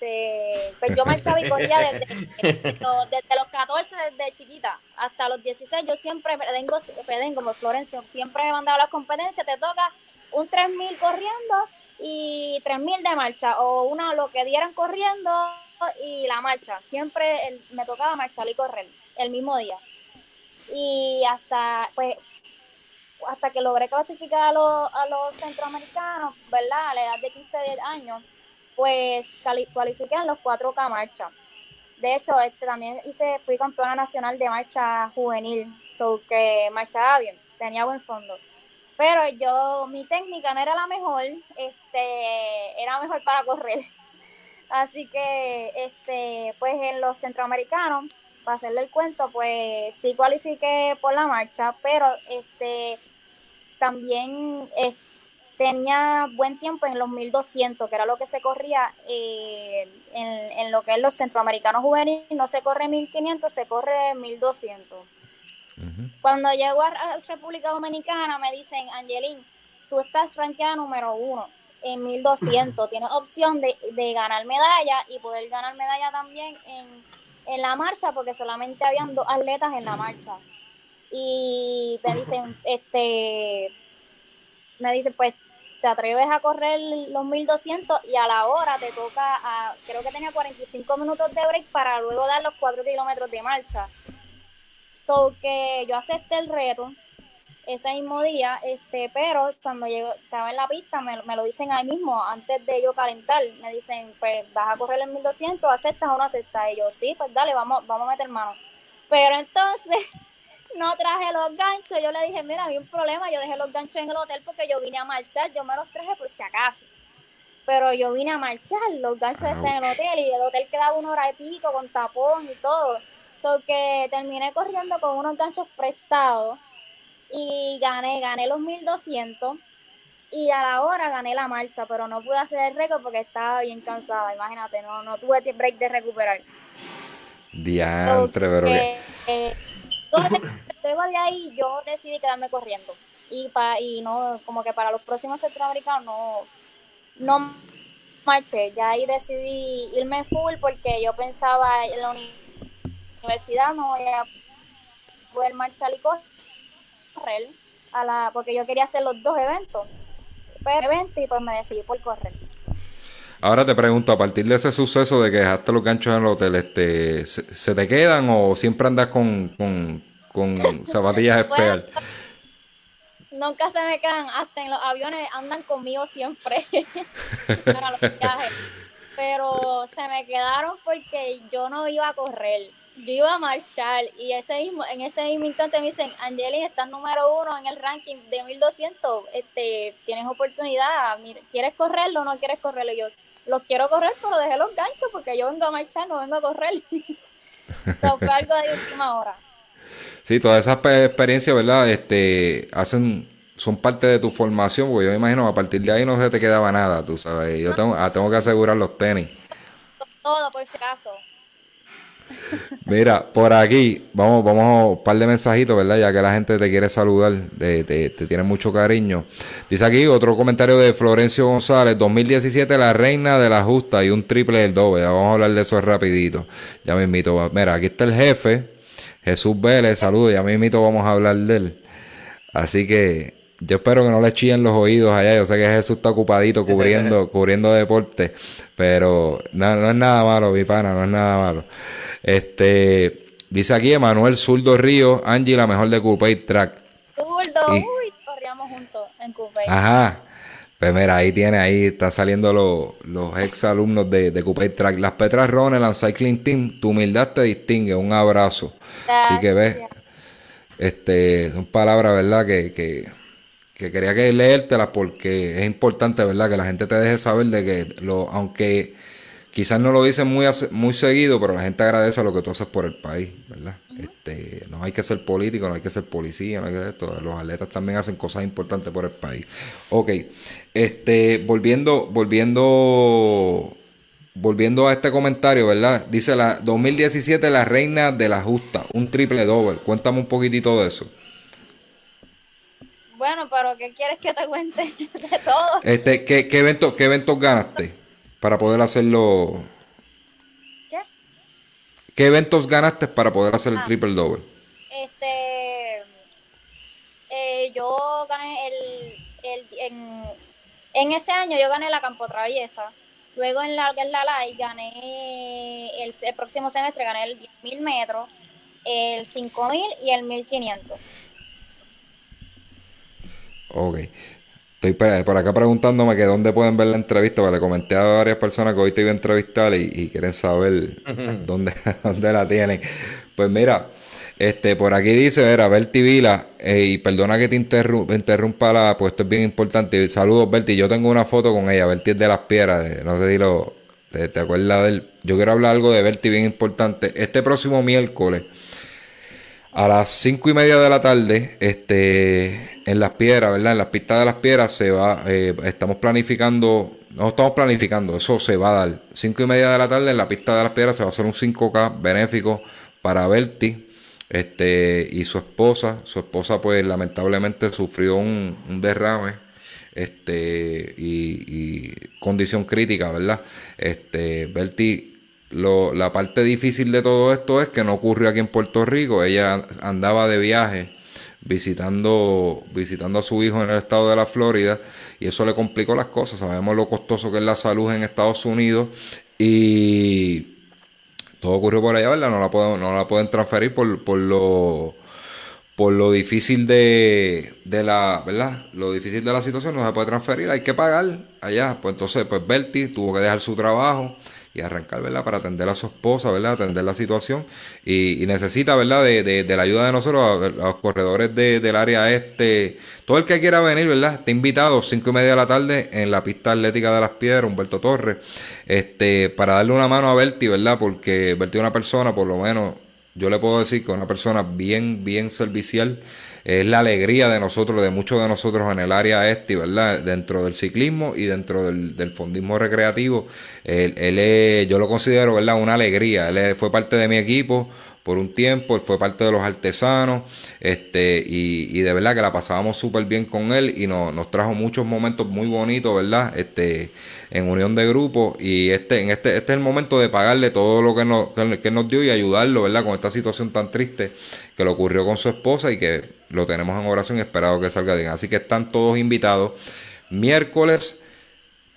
este, pues yo marchaba y corría desde, desde, los 14, desde chiquita, hasta los 16. Yo siempre, tengo, como Florencio, siempre me mandaba la competencia. Te toca un 3000 corriendo y 3000 de marcha, o una lo que dieran corriendo y la marcha. Siempre me tocaba marchar y correr el mismo día. Y hasta, pues, hasta que logré clasificar a los, a los centroamericanos, ¿verdad? A la edad de 15 años pues cualifiqué en los 4K marcha. De hecho, este, también hice, fui campeona nacional de marcha juvenil, so que marchaba bien, tenía buen fondo. Pero yo, mi técnica no era la mejor, este, era mejor para correr. <laughs> Así que, este, pues en los centroamericanos, para hacerle el cuento, pues sí cualifiqué por la marcha, pero este, también, tenía buen tiempo en los 1200, que era lo que se corría eh, en, lo que es los centroamericanos juveniles, no se corre 1500, se corre 1200. Cuando llego a, República Dominicana me dicen, Angelín, tú estás rankeada número uno en 1200, <laughs> tienes opción de, ganar medalla y poder ganar medalla también en, en la marcha, porque solamente habían dos atletas en la marcha. Y me dicen, <laughs> este, me dicen, pues te atreves a correr los 1200 y a la hora te toca, creo que tenía 45 minutos de break para luego dar los 4 kilómetros de marcha. So que yo acepté el reto ese mismo día, este, pero cuando llego, estaba en la pista me, me, lo dicen ahí mismo, antes de yo calentar, me dicen, pues vas a correr el 1200, ¿aceptas o no aceptas? Y yo, sí, pues dale, vamos, vamos a meter mano. Pero entonces <laughs> no traje los ganchos. Yo le dije, mira, había un problema, yo dejé los ganchos en el hotel porque yo vine a marchar, yo me los traje por si acaso. Pero yo vine a marchar, los ganchos están en el hotel y el hotel quedaba una hora y pico con tapón y todo. So que terminé corriendo con unos ganchos prestados y gané, gané los 1200 y a la hora gané la marcha, pero no pude hacer el récord porque estaba bien cansada, imagínate, no, no tuve break de recuperar. Diantre, pero entonces, luego de ahí yo decidí quedarme corriendo. Y, pa, y no, como que para los próximos centroamericanos no, no marché. Ya ahí decidí irme full porque yo pensaba en la universidad no voy a poder marchar y correr. A la, porque yo quería hacer los dos eventos. Pero evento y pues me decidí por correr. Ahora te pregunto, a partir de ese suceso de que dejaste los ganchos en el hotel, este, ¿se, te quedan o siempre andas con, con, con <laughs> zapatillas especial? nunca se me quedan, hasta en los aviones andan conmigo siempre <laughs> para los <laughs> viajes. Pero se me quedaron porque yo no iba a correr. yo iba a marchar y ese mismo, en ese mismo instante me dicen, Angelina, estás número uno en el ranking de 1200, este, tienes oportunidad, ¿quieres correrlo o no quieres correrlo? Y yo, los quiero correr, pero dejé los ganchos porque yo vengo a marchar, no vengo a correr. <laughs> Eso fue algo de última hora. Sí, todas esas experiencias, ¿verdad? Este, hacen, son parte de tu formación, porque yo me imagino a partir de ahí no se te quedaba nada, tú sabes. Yo tengo, ah, tengo que asegurar los tenis. Todo, por si acaso. Mira, por aquí, vamos, vamos a un par de mensajitos, ¿verdad? Ya que la gente te quiere saludar, te, te, tiene mucho cariño. Dice aquí otro comentario de Florencio González, 2017 la reina de la justa y un triple del doble. Vamos a hablar de eso rapidito. Ya me invito. Mira, aquí está el jefe, Jesús Vélez, saludos, ya me invito, vamos a hablar de él. Así que yo espero que no le chillen los oídos allá. Yo sé que Jesús está ocupadito cubriendo, <laughs> cubriendo deporte, pero no, no es nada malo, mi pana, no es nada malo. Este, dice aquí Emanuel Zurdo Río, Angie, la mejor de Coupé Track. Zurdo, uy, corríamos juntos en Coupé. Ajá. Pues mira, ahí tiene, ahí está saliendo los ex alumnos de, de Track. Las Petras Ronald Cycling Team, tu humildad te distingue, un abrazo. Así que ves, este, son palabras, ¿verdad? Que, que, que quería que leértelas porque es importante, ¿verdad? Que la gente te deje saber de que lo, aunque quizás no lo dicen muy, muy seguido, pero la gente agradece lo que tú haces por el país, ¿verdad? Este, no hay que ser político, no hay que ser policía, no hay que esto. Los atletas también hacen cosas importantes por el país. Ok, este, volviendo, volviendo, volviendo a este comentario, ¿verdad? Dice la 2017 la reina de la justa, un triple doble. Cuéntame un poquitito de eso. Bueno, pero ¿qué quieres que te cuente <laughs> de todo? Este, ¿qué, qué, evento, ¿Qué eventos ganaste? Para poder hacerlo. ¿Qué? ¿Qué eventos ganaste para poder hacer el ah. triple double? Este. Eh, yo gané el. el en, en, ese año yo gané la Campo Traviesa. Luego en la, en la LAI gané. El, el próximo semestre gané el 10.000 metros, el 5.000 y el 1.500. Ok. Estoy por acá preguntándome que dónde pueden ver la entrevista, porque le comenté a varias personas que hoy te iba a entrevistar y, quieren saber dónde, <laughs> dónde la tienen. Pues mira, este, por aquí dice, era Berti Vila, eh, y perdona que te interrumpa la, pues esto es bien importante. Saludos, Berti. Yo tengo una foto con ella, Berti es de las piedras, no sé si lo, te, te acuerdas de él. Yo quiero hablar algo de Berti bien importante. Este próximo miércoles a las cinco y media de la tarde, este, en las piedras, ¿verdad? En las pistas de las piedras se va, eh, estamos planificando, no estamos planificando, eso se va a dar. Cinco y media de la tarde en la pista de las piedras se va a hacer un 5K benéfico para Berti, este, y su esposa. Su esposa, pues, lamentablemente sufrió un, derrame, este, y, y, condición crítica, ¿verdad? Este, Berti lo, la parte difícil de todo esto es que no ocurrió aquí en Puerto Rico. Ella andaba de viaje visitando, visitando a su hijo en el estado de la Florida y eso le complicó las cosas. Sabemos lo costoso que es la salud en Estados Unidos y todo ocurrió por allá, ¿verdad? No la pueden, no la pueden transferir por, por lo por lo difícil de, de la, ¿verdad? Lo difícil de la situación no se puede transferir, hay que pagar allá. Pues entonces, pues Bertie tuvo que dejar su trabajo y arrancar, ¿verdad? Para atender a su esposa, ¿verdad? Atender la situación y, necesita, ¿verdad? De, de, la ayuda de nosotros, a, los corredores del área este. Todo el que quiera venir, ¿verdad? Está invitado, cinco y media de la tarde, en la pista atlética de las piedras, Humberto Torres, este, para darle una mano a Berti, ¿verdad? Porque Berti es una persona, por lo menos, yo le puedo decir que una persona bien, bien servicial es la alegría de nosotros, de muchos de nosotros en el área este, ¿verdad? Dentro del ciclismo y dentro del, fondismo recreativo. Él, es, yo lo considero, ¿verdad? Una alegría. Él fue parte de mi equipo por un tiempo, él fue parte de los artesanos, este, y, y de verdad que la pasábamos súper bien con él y nos trajo muchos momentos muy bonitos, ¿verdad? Este, en unión de grupo, y este, en este, este es el momento de pagarle todo lo que nos, que nos dio y ayudarlo, ¿verdad? Con esta situación tan triste que le ocurrió con su esposa y que lo tenemos en oración y esperado que salga bien. Así que están todos invitados. Miércoles,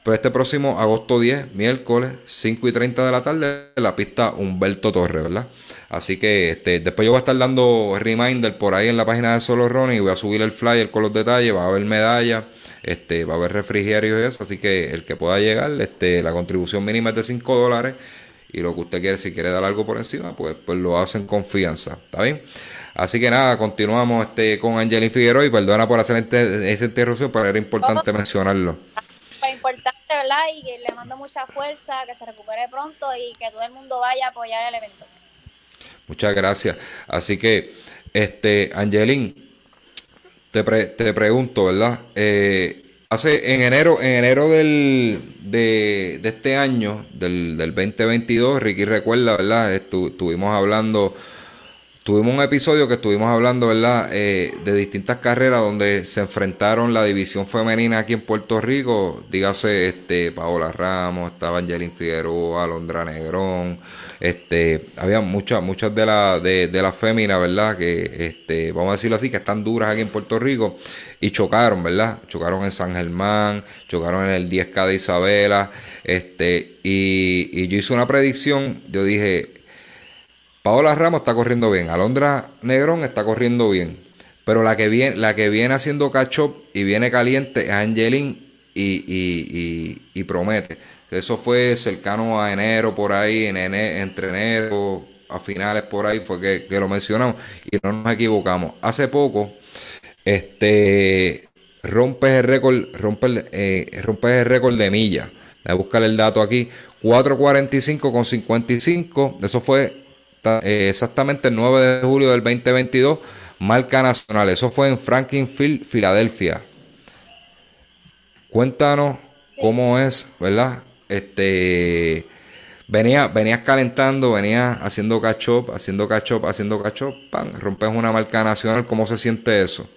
pues este próximo agosto 10, miércoles, 5 y 30 de la tarde, la pista Humberto Torres, ¿verdad? Así que este, después yo voy a estar dando reminder por ahí en la página de Solo Ronnie y voy a subir el flyer con los detalles, va a haber medalla, este, va a haber refrigerio y eso, así que el que pueda llegar, este, la contribución mínima es de 5 dólares y lo que usted quiere, si quiere dar algo por encima, pues, pues lo hace en confianza. ¿Está bien? Así que nada, continuamos este con Angelina Figueroa y perdona por hacer esa interrupción, pero era importante mencionarlo. Importante, ¿verdad? Y que le mando mucha fuerza, que se recupere pronto y que todo el mundo vaya a apoyar el evento. Muchas gracias. Así que, este, Angelín, te, te pregunto, ¿verdad? Eh, hace en enero, en enero del, de, este año, del, del 2022, Ricky recuerda, ¿verdad? estuvimos hablando Tuvimos un episodio que estuvimos hablando, ¿verdad?, eh, de distintas carreras donde se enfrentaron la división femenina aquí en Puerto Rico. Dígase, este, Paola Ramos, estaba Angelín Figueroa, Alondra Negrón, este, había muchas, muchas de las de, de las féminas, ¿verdad?, que, este, vamos a decirlo así, que están duras aquí en Puerto Rico y chocaron, ¿verdad? Chocaron en San Germán, chocaron en el 10K de Isabela, este, y, y yo hice una predicción, yo dije, Paola Ramos está corriendo bien, Alondra Negrón está corriendo bien, pero la que viene, la que viene haciendo catch y viene caliente es Angelín y, promete. Eso fue cercano a enero por ahí, en entre enero a finales por ahí fue que, lo mencionamos y no nos equivocamos. Hace poco, este rompe el récord, rompe, eh, el récord de millas. Voy a buscar el dato aquí. 4.45 con 55. Eso fue exactamente el 9 de julio del 2022, marca nacional. Eso fue en Franklinfield, Filadelfia. Cuéntanos cómo es, ¿verdad? Este venía, venías calentando, venías haciendo catch haciendo catch haciendo catch up, rompes una marca nacional, ¿cómo se siente eso?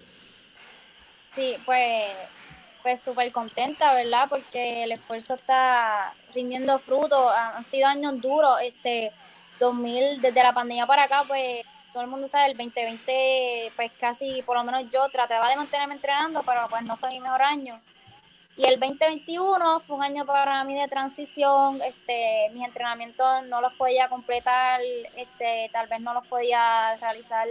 Sí, pues pues súper contenta, ¿verdad? Porque el esfuerzo está rindiendo fruto, han sido años duros, este 2000, desde la pandemia para acá, pues todo el mundo sabe, el 2020, pues casi, por lo menos yo trataba de mantenerme entrenando, pero pues no fue mi mejor año. Y el 2021 fue un año para mí de transición, este, mis entrenamientos no los podía completar, este, tal vez no los podía realizar,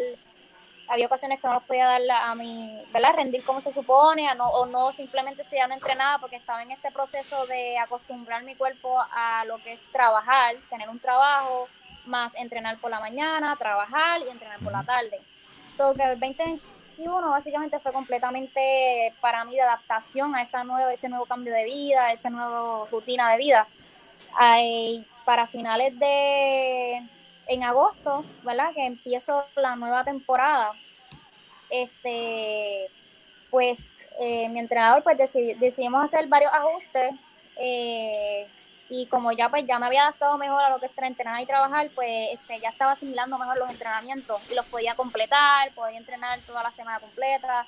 había ocasiones que no los podía dar a mi, ¿verdad? Rendir como se supone, o no simplemente si ya no entrenaba porque estaba en este proceso de acostumbrar mi cuerpo a lo que es trabajar, tener un trabajo, más entrenar por la mañana, trabajar y entrenar por la tarde. So que el 2021 básicamente fue completamente para mí de adaptación a esa nueva, ese nuevo cambio de vida, esa nueva rutina de vida. para finales de en agosto, ¿verdad? Que empiezo la nueva temporada. Este, pues eh, mi entrenador, pues decidimos hacer varios ajustes. Eh, y como ya pues ya me había adaptado mejor a lo que es entrenar y trabajar, pues este, ya estaba asimilando mejor los entrenamientos y los podía completar, podía entrenar toda la semana completa.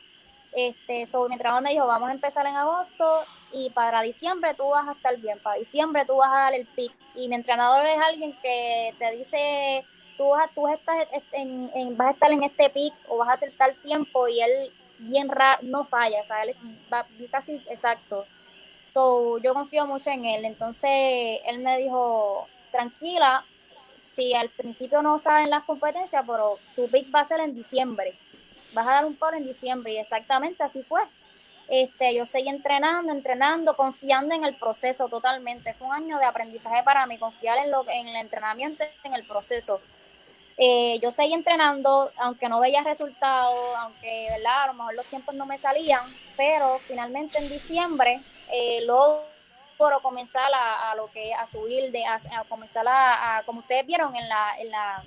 Este, mi entrenador me dijo, vamos a empezar en agosto y para diciembre tú vas a estar bien, para diciembre tú vas a dar el pick. Y mi entrenador es alguien que te dice, tú vas a, tú estás en, vas a estar en este pick o vas a hacer tal tiempo y él bien ra no falla, o sea, él va casi exacto. So, yo confío mucho en él. Entonces, él me dijo, tranquila, si al principio no saben las competencias, pero tu pick va a ser en diciembre. Vas a dar un por en diciembre. Y exactamente así fue. Este, yo seguí entrenando, entrenando, confiando en el proceso totalmente. Fue un año de aprendizaje para mí, confiar en, lo, en el entrenamiento, en el proceso. Eh, yo seguí entrenando, aunque no veía resultados, aunque ¿verdad? a lo mejor los tiempos no me salían, pero finalmente en diciembre eh, logro comenzar a, lo que a subir, de, a, comenzar a, como ustedes vieron en la, en la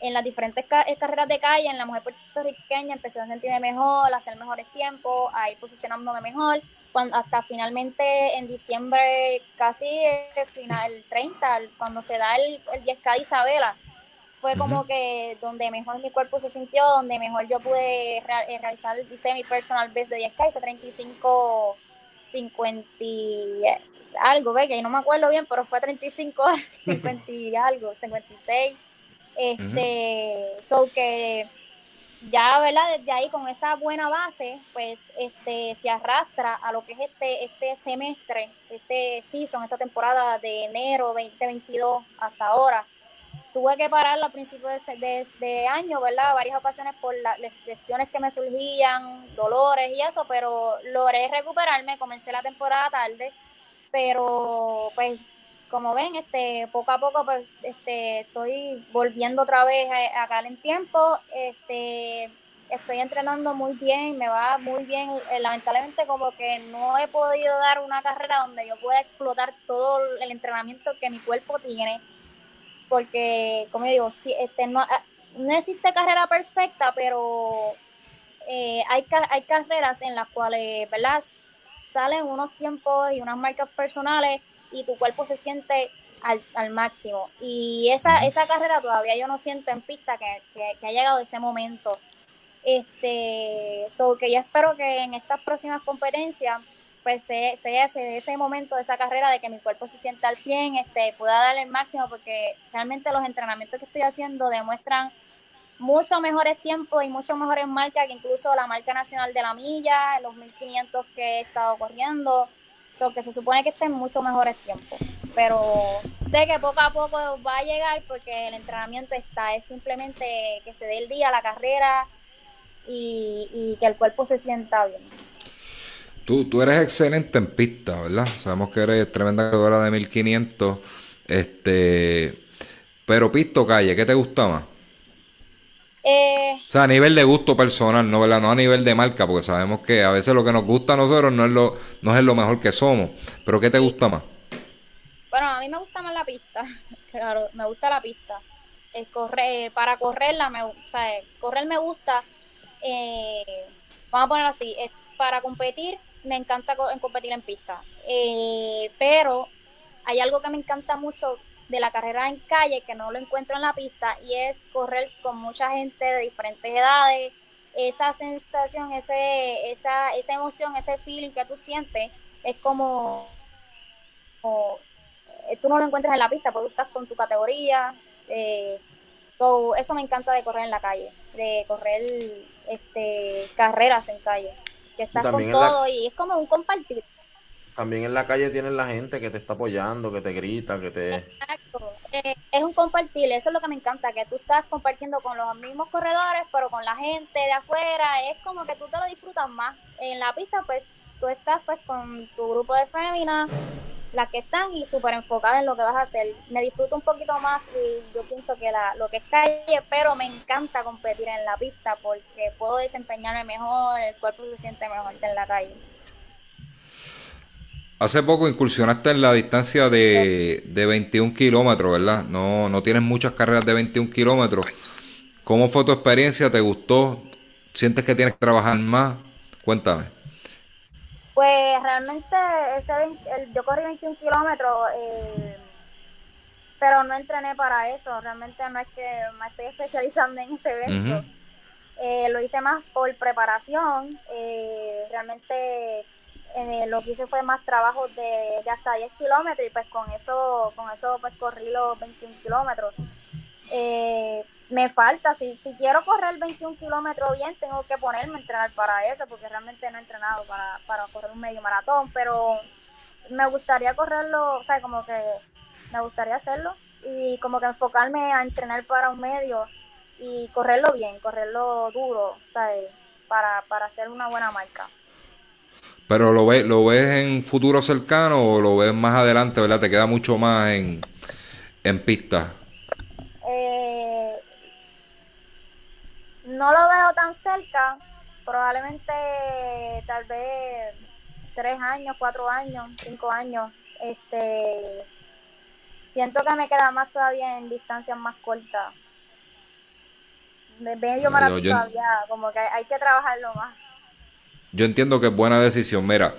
en las diferentes eh, carreras de calle, en la mujer puertorriqueña, empecé a sentirme mejor, a hacer mejores tiempos, a ir posicionándome mejor, cuando, hasta finalmente en diciembre, casi el final, 30, cuando se da el, el 10K de Isabela, fue como que donde mejor mi cuerpo se sintió, donde mejor yo pude eh, realizar, hice mi personal best de 10K, hice 35 50 y algo, ve que no me acuerdo bien, pero fue 35, 50 y <laughs> <laughs> algo, 56. Este, so que ya, ¿verdad? Desde ahí con esa buena base, pues este se arrastra a lo que es este este semestre, este season, esta temporada de enero 2022 hasta ahora tuve que parar a principios de, de, año, ¿verdad? Varias ocasiones por las lesiones que me surgían, dolores y eso, pero logré recuperarme, comencé la temporada tarde, pero pues como ven, este, poco a poco pues, este, estoy volviendo otra vez acá en tiempo. Este, estoy entrenando muy bien, me va muy bien. Eh, lamentablemente como que no he podido dar una carrera donde yo pueda explotar todo el entrenamiento que mi cuerpo tiene. Porque, como digo, si, este, no, ah, no existe carrera perfecta, pero eh, hay, hay carreras en las cuales, ¿verdad? Salen unos tiempos y unas marcas personales y tu cuerpo se siente al, al máximo. Y esa, esa carrera todavía yo no siento en pista que, que, ha llegado ese momento. Este, so que yo espero que en estas próximas competencias pues sea, sea ese, ese momento de esa carrera de que mi cuerpo se sienta al 100, este, pueda darle el máximo porque realmente los entrenamientos que estoy haciendo demuestran muchos mejores tiempos y muchos mejores marcas que incluso la marca nacional de la milla, los 1500 que he estado corriendo, so que se supone que estén muchos mejores tiempos. Pero sé que poco a poco va a llegar porque el entrenamiento está, es simplemente que se dé el día, la carrera y, que el cuerpo se sienta bien. Tú, tú eres excelente en pista, ¿verdad? Sabemos que eres tremenda corredora de 1500. Este, pero pisto calle, ¿qué te gusta más? Eh, o sea, a nivel de gusto personal, no, ¿verdad? no a nivel de marca, porque sabemos que a veces lo que nos gusta a nosotros no es lo, no es lo mejor que somos. Pero ¿qué te gusta más? Bueno, a mí me gusta más la pista. <laughs> Claro, me gusta la pista. Es correr, para correrla, me, o sea, correr me gusta. Eh, vamos a ponerlo así, es, para competir, me encanta competir en pista. Eh, pero hay algo que me encanta mucho de la carrera en calle que no lo encuentro en la pista y es correr con mucha gente de diferentes edades, esa sensación, ese, esa, esa emoción, ese feeling que tú sientes es como, eh, tú no lo encuentras en la pista porque estás con tu categoría. Eh, eso me encanta de correr en la calle, de correr este carreras en calle, que estás con todo y es como un compartir también en la calle tienes la gente que te está apoyando, que te grita, que te... Exacto. Eh, es un compartir, eso es lo que me encanta, que tú estás compartiendo con los mismos corredores, pero con la gente de afuera, es como que tú te lo disfrutas más. En la pista, pues, tú estás pues con tu grupo de féminas, las que están y súper enfocadas en lo que vas a hacer. Me disfruto un poquito más, y yo pienso que la, lo que es calle, pero me encanta competir en la pista porque puedo desempeñarme mejor, el cuerpo se siente mejor en la calle. Hace poco incursionaste en la distancia de, de 21 kilómetros, ¿verdad? No, no tienes muchas carreras de 21 kilómetros. ¿Cómo fue tu experiencia? ¿Te gustó? ¿Sientes que tienes que trabajar más? Cuéntame. Pues realmente ese yo corrí 21 kilómetros, eh, pero no entrené para eso. Realmente no es que me estoy especializando en ese evento. Eh, lo hice más por preparación. Eh, realmente lo que hice fue más trabajo de, hasta 10 kilómetros y pues con eso, con eso pues corrí los 21 kilómetros. Me falta, si, si quiero correr 21 kilómetros bien, tengo que ponerme a entrenar para eso, porque realmente no he entrenado para, para correr un medio maratón, pero me gustaría correrlo, o sea, como que me gustaría hacerlo y como que enfocarme a entrenar para un medio y correrlo bien, correrlo duro, ¿sabes? Para, para hacer una buena marca. Pero lo ves, lo ves en futuro cercano o lo ves más adelante, ¿verdad? Te queda mucho más en, en pista. Eh, no lo veo tan cerca. Probablemente tal vez tres años, cuatro años, cinco años. Este siento que me queda más todavía en distancias más cortas. De medio maratón todavía, como que hay que trabajarlo más. Yo entiendo que es buena decisión. Mira,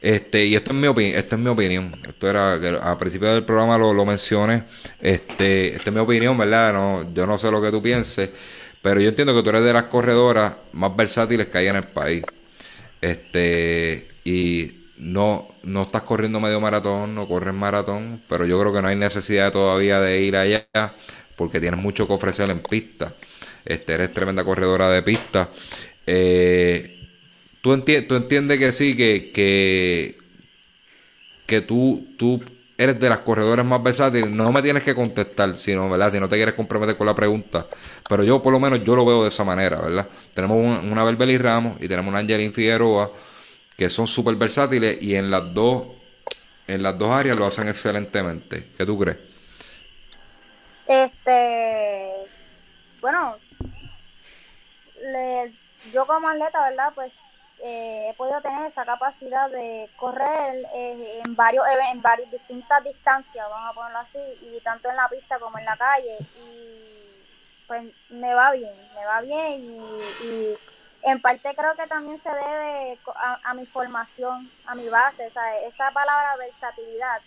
este, y esto es mi opinión, esto es mi opinión. Esto era, a principio del programa lo, lo mencioné. Este, esta es mi opinión, ¿verdad? No, yo no sé lo que tú pienses, pero yo entiendo que tú eres de las corredoras más versátiles que hay en el país. Este, y no, no estás corriendo medio maratón, no corres maratón, pero yo creo que no hay necesidad todavía de ir allá porque tienes mucho que ofrecer en pista. Este, eres tremenda corredora de pista. Eh, tú, tú entiendes que sí, que, que, que tú, tú eres de las corredoras más versátiles. No me tienes que contestar, sino, ¿verdad? Si no te quieres comprometer con la pregunta. Pero yo, por lo menos, yo lo veo de esa manera, ¿verdad? Tenemos una, una Berbeli Ramos y tenemos una Angelina Figueroa que son súper versátiles y en las dos en las dos áreas lo hacen excelentemente. ¿Qué tú crees? Este, bueno, yo como atleta, ¿verdad? Pues eh, he podido tener esa capacidad de correr eh, en varios en varias distintas distancias, vamos a ponerlo así, y tanto en la pista como en la calle. Y pues me va bien, me va bien y, en parte creo que también se debe a, mi formación, a mi base, esa, esa palabra versatilidad.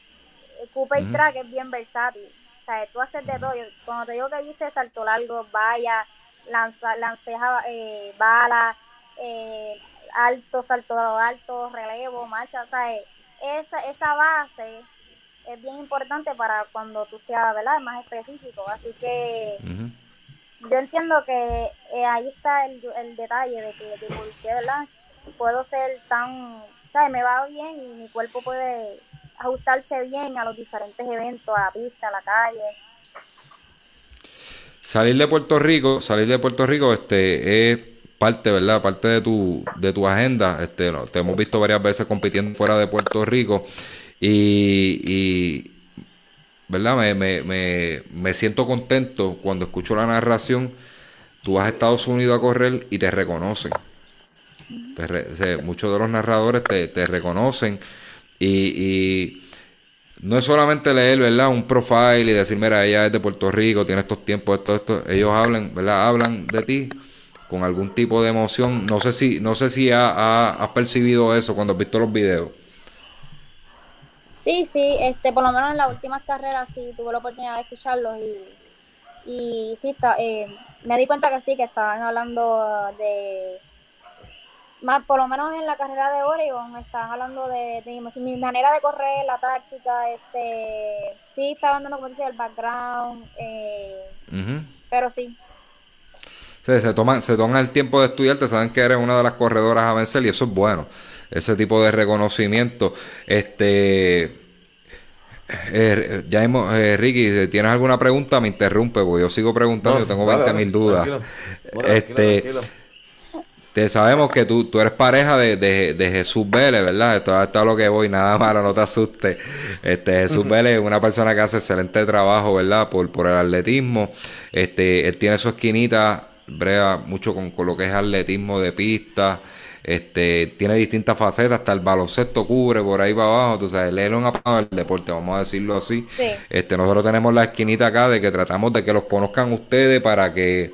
El Cooper y Track es bien versátil. O sea, tú haces de todo. Cuando te digo que hice salto largo, vaya, lanza, lanceja, eh, bala, eh, alto, salto alto, relevo, marcha, o sea, esa, esa base es bien importante para cuando tú seas, ¿verdad? Más específico. Así que yo entiendo que eh, ahí está el, el, detalle de que, de por qué, ¿verdad? Puedo ser tan, ¿sabes? Me va bien y mi cuerpo puede ajustarse bien a los diferentes eventos, a la pista, a la calle. Salir de Puerto Rico, salir de Puerto Rico, este es parte, ¿verdad? Parte de tu, de tu agenda. Este, te hemos visto varias veces compitiendo fuera de Puerto Rico y, ¿verdad? Me, me, me, siento contento cuando escucho la narración. Tú vas a Estados Unidos a correr y te reconocen. muchos de los narradores te, te reconocen y, y, no es solamente leer, ¿verdad? Un profile y decir, mira, ella es de Puerto Rico, tiene estos tiempos, esto, esto. Ellos hablan, ¿verdad? Hablan de ti con algún tipo de emoción. No sé si, no sé si has percibido eso cuando has visto los videos. Sí, sí, este, por lo menos en las últimas carreras sí tuve la oportunidad de escucharlos y, y sí, está, eh, me di cuenta que sí, que estaban hablando de, más por lo menos en la carrera de Oregon, estaban hablando de, mi manera de correr, la táctica, este, sí estaban dando como decía el background, eh, pero sí, se, toman, se toman el tiempo de estudiarte, saben que eres una de las corredoras a vencer y eso es bueno. Ese tipo de reconocimiento. Este. Eh, ya hemos, eh, Ricky, si tienes alguna pregunta, me interrumpe, porque yo sigo preguntando, yo tengo 20 mil dudas. este, te sabemos que tú, tú eres pareja de, de, Jesús Vélez, ¿verdad? Esto, esto es lo que voy, nada malo, no te asustes. Este, Jesús <laughs> Vélez es una persona que hace excelente trabajo, ¿verdad? Por, por el atletismo. Este, él tiene su esquinita brega mucho con, lo que es atletismo de pista. Este, tiene distintas facetas, hasta el baloncesto cubre por ahí para abajo, tú sabes, léelo en el deporte, vamos a decirlo así. Este, nosotros tenemos la esquinita acá de que tratamos de que los conozcan ustedes para que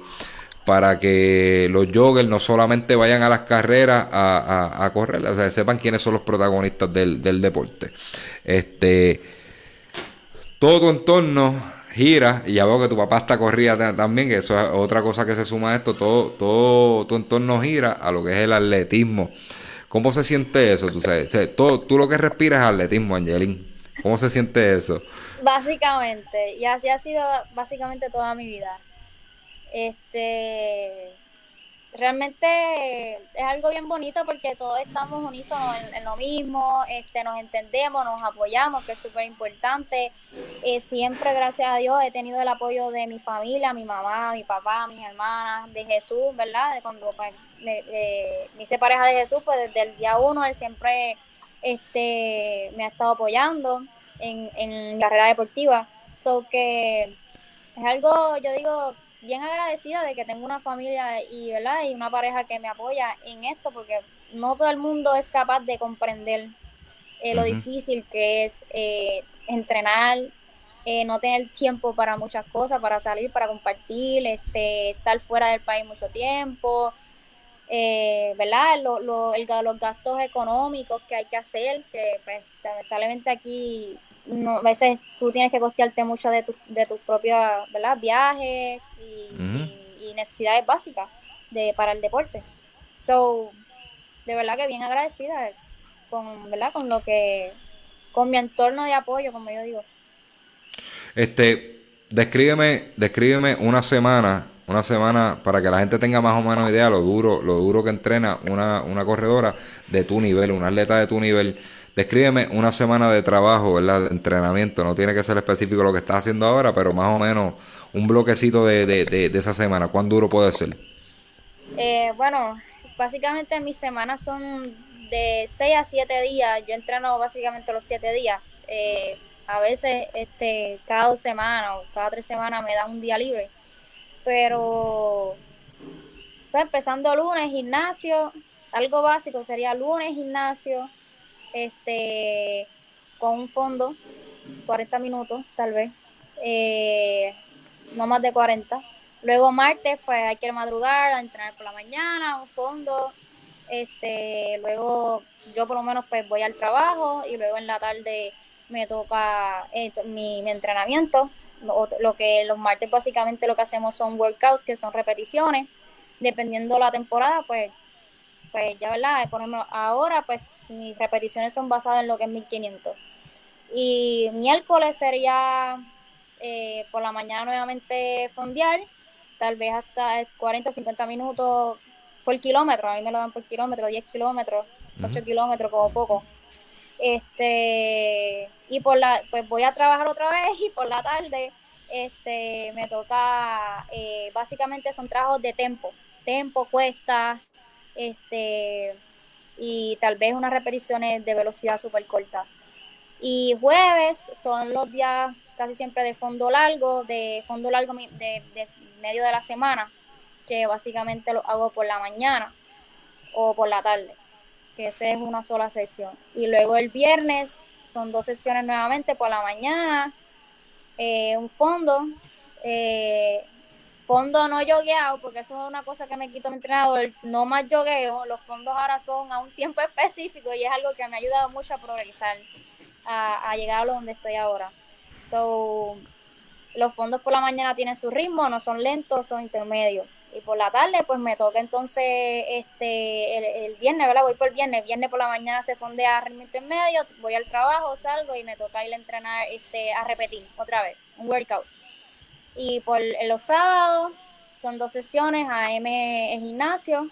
para que los joggers no solamente vayan a las carreras a, a, correr, o sea, sepan quiénes son los protagonistas del, del deporte. Este, todo tu entorno gira, y ya veo que tu papá está corrida también, que eso es otra cosa que se suma a esto, todo, todo tu entorno gira a lo que es el atletismo. ¿Cómo se siente eso? Tú, sabes, todo, tú lo que respiras es atletismo, Angelín. ¿Cómo se siente eso? Básicamente, y así ha sido básicamente toda mi vida. Este, realmente es algo bien bonito porque todos estamos unísonos en, lo mismo, este, nos entendemos, nos apoyamos, que es súper importante. Eh, siempre, gracias a Dios, he tenido el apoyo de mi familia, mi mamá, mi papá, mis hermanas, de Jesús, ¿verdad? De cuando pues, me, hice pareja de Jesús, pues desde el día uno él siempre este, me ha estado apoyando en, en carrera deportiva. So que es algo, yo digo, bien agradecida de que tengo una familia y, ¿verdad? y una pareja que me apoya en esto, porque no todo el mundo es capaz de comprender eh, lo difícil que es eh, entrenar, eh, no tener tiempo para muchas cosas, para salir, para compartir, este, estar fuera del país mucho tiempo, ¿verdad? Lo, lo, los gastos económicos que hay que hacer, que pues, lamentablemente aquí no, a veces tú tienes que costearte mucho de, tu, de tus propios viajes y, necesidades básicas de, para el deporte. So, de verdad que bien agradecida con, ¿verdad? con lo que, con mi entorno de apoyo, como yo digo. Este, descríbeme, descríbeme una semana, una semana para que la gente tenga más o menos idea lo duro, lo duro que entrena una, una corredora de tu nivel, una atleta de tu nivel Descríbeme una semana de trabajo, ¿verdad? De entrenamiento. No tiene que ser específico lo que estás haciendo ahora, pero más o menos un bloquecito de, de, de, esa semana. ¿Cuán duro puede ser? Eh, bueno, básicamente mis semanas son de 6 a 7 días. Yo entreno básicamente los 7 días. Eh, a veces, este, cada dos semanas o cada tres semanas me da un día libre. Pero, pues, empezando lunes, gimnasio, algo básico sería lunes, gimnasio, este, con un fondo, 40 minutos, tal vez, eh, no más de 40. Luego martes, pues hay que madrugar, a entrenar por la mañana, un fondo, este, luego yo por lo menos pues voy al trabajo y luego en la tarde me toca eh, mi, entrenamiento. Lo, que los martes básicamente lo que hacemos son workouts, que son repeticiones. Dependiendo la temporada, pues, pues ya verdad, por ejemplo, ahora pues mis repeticiones son basadas en lo que es 1500. Y miércoles sería eh, por la mañana nuevamente fondear, tal vez hasta 40, 50 minutos por kilómetro, a mí me lo dan por kilómetro, 10 kilómetros, 8 kilómetros como poco. Este, y por la, pues voy a trabajar otra vez y por la tarde este, me toca, eh, básicamente son trabajos de tempo, tempo, cuesta, este, y tal vez unas repeticiones de velocidad súper corta. Y jueves son los días casi siempre de fondo largo, de fondo largo de medio de la semana que básicamente lo hago por la mañana o por la tarde, que esa es una sola sesión. Y luego el viernes son dos sesiones nuevamente por la mañana, eh, un fondo, eh, fondo no yogueado, porque eso es una cosa que me quito mi entrenador, no más yogueo, los fondos ahora son a un tiempo <laughs> específico y es algo que me ha ayudado mucho a progresar, a, a llegar a donde estoy ahora. So, los fondos por la mañana tienen su ritmo, no son lentos, son intermedios y por la tarde pues me toca entonces este el, viernes, ¿verdad? Voy por el viernes, viernes por la mañana se fondea a ritmo intermedio, voy al trabajo, salgo y me toca ir a entrenar este a repetir otra vez, un workout. Y por los sábados son dos sesiones AM en gimnasio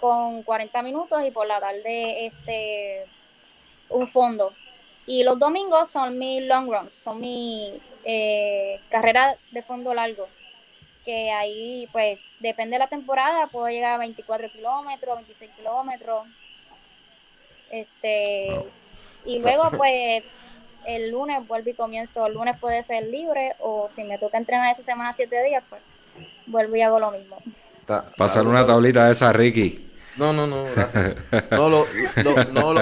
con 40 minutos y por la tarde este un fondo. Y los domingos son mis long runs, son mi eh, carrera de fondo largo que ahí, pues, depende de la temporada, puedo llegar a 24 kilómetros, 26 kilómetros. Este, y luego, pues, <laughs> el lunes vuelvo y comienzo. El lunes puede ser libre, o si me toca entrenar esa semana siete días, pues, vuelvo y hago lo mismo. Pasar una tablita de esa, Ricky. No, no, no, gracias. No, lo, no,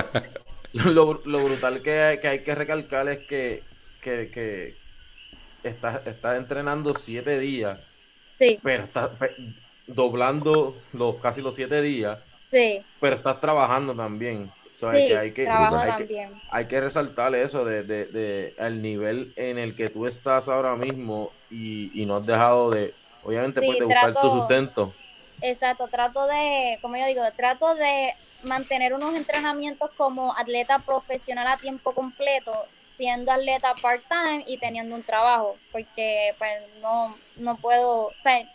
lo, lo, brutal que hay, que hay que recalcar es que, que, que estás, estás entrenando siete días pero estás doblando los casi los siete días. Sí. Pero estás trabajando también. Hay, que, hay, que, hay, que, resaltar eso de, de, el nivel en el que tú estás ahora mismo y, no has dejado de, obviamente, pues, de buscar tu sustento. Exacto, trato de, como yo digo, trato de mantener unos entrenamientos como atleta profesional a tiempo completo siendo atleta part-time y teniendo un trabajo, porque pues no, no puedo, o sea,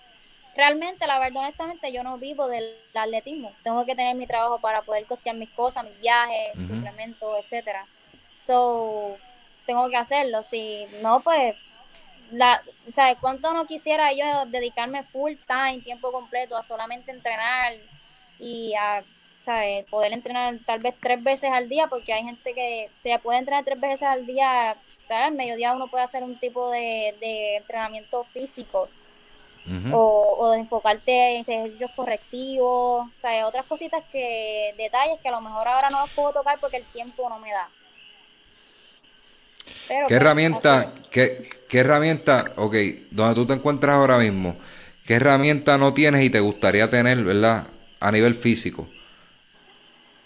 realmente, la verdad, honestamente, yo no vivo del atletismo. Tengo que tener mi trabajo para poder costear mis cosas, mis viajes, suplementos, etcétera. So, tengo que hacerlo. Si no, pues, la, ¿sabes cuánto no quisiera yo dedicarme full time, tiempo completo, a solamente entrenar y a Poder entrenar tal vez tres veces al día, porque hay gente que se puede entrenar tres veces al día, al mediodía uno puede hacer un tipo de, entrenamiento físico. O, o, de enfocarte en ejercicios correctivos, o sea, otras cositas que, detalles que a lo mejor ahora no los puedo tocar porque el tiempo no me da. ¿Qué pues, herramienta, qué, qué herramienta, ok, donde tú te encuentras ahora mismo, qué herramienta no tienes y te gustaría tener, ¿verdad? A nivel físico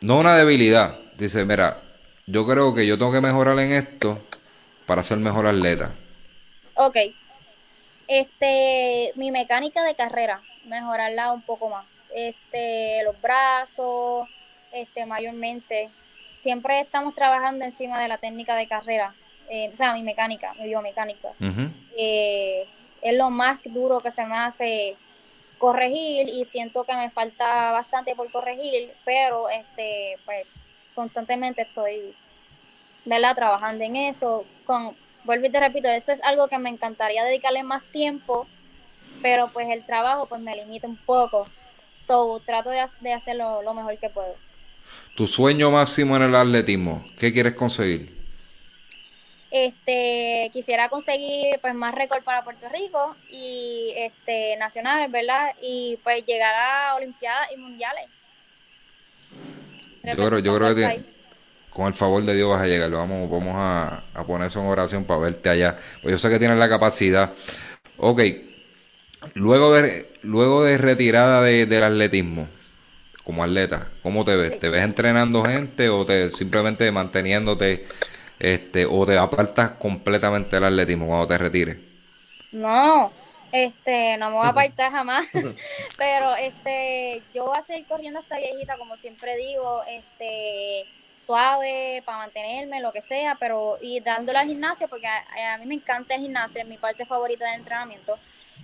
no una debilidad. Dice, mira, yo creo que yo tengo que mejorar en esto para ser mejor atleta. Ok. Este, mi mecánica de carrera, mejorarla un poco más. Este, los brazos, este, mayormente. Siempre estamos trabajando encima de la técnica de carrera. Eh, o sea, mi mecánica, mi biomecánica. Eh, es lo más duro que se me hace corregir y siento que me falta bastante por corregir, pero este pues constantemente estoy ¿verdad? trabajando en eso. Con, vuelvo y te repito, eso es algo que me encantaría dedicarle más tiempo, pero pues el trabajo pues me limita un poco. So trato de, de hacerlo lo mejor que puedo. Tu sueño máximo en el atletismo, ¿qué quieres conseguir? Este, quisiera conseguir pues más récord para Puerto Rico y este nacionales, ¿verdad? Y pues llegar a Olimpiadas y Mundiales. Yo creo, yo creo que con el favor de Dios vas a llegar. Vamos, vamos a, poner eso en oración para verte allá. Pues yo sé que tienes la capacidad. Ok, luego de, luego de retirada del atletismo, como atleta, ¿cómo te ves? ¿Te ves entrenando gente o te simplemente manteniéndote este, o te apartas completamente del atletismo cuando te retires? No, este, no me voy a apartar jamás, <laughs> pero este, yo voy a seguir corriendo hasta viejita, como siempre digo, este, suave para mantenerme, lo que sea, pero y dándole al gimnasio, porque a, a mí me encanta el gimnasio, es mi parte favorita del entrenamiento.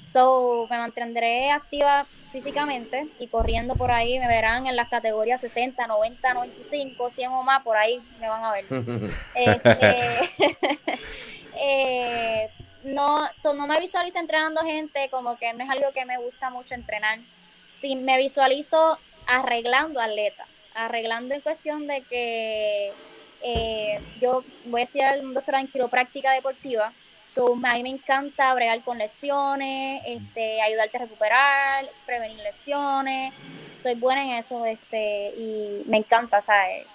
So, me mantendré activa físicamente y corriendo por ahí me verán en las categorías 60, 90, 95, 100 o más, por ahí me van a ver. <laughs> este, <laughs> eh, no, no me visualizo entrenando gente, como que no es algo que me gusta mucho entrenar. Sí, me visualizo arreglando atletas, arreglando en cuestión de que eh, yo voy a estudiar un doctorado en quiropráctica deportiva So, a mí me encanta bregar con lesiones, este, ayudarte a recuperar, prevenir lesiones. Soy buena en eso este, y me encanta, ¿sabes?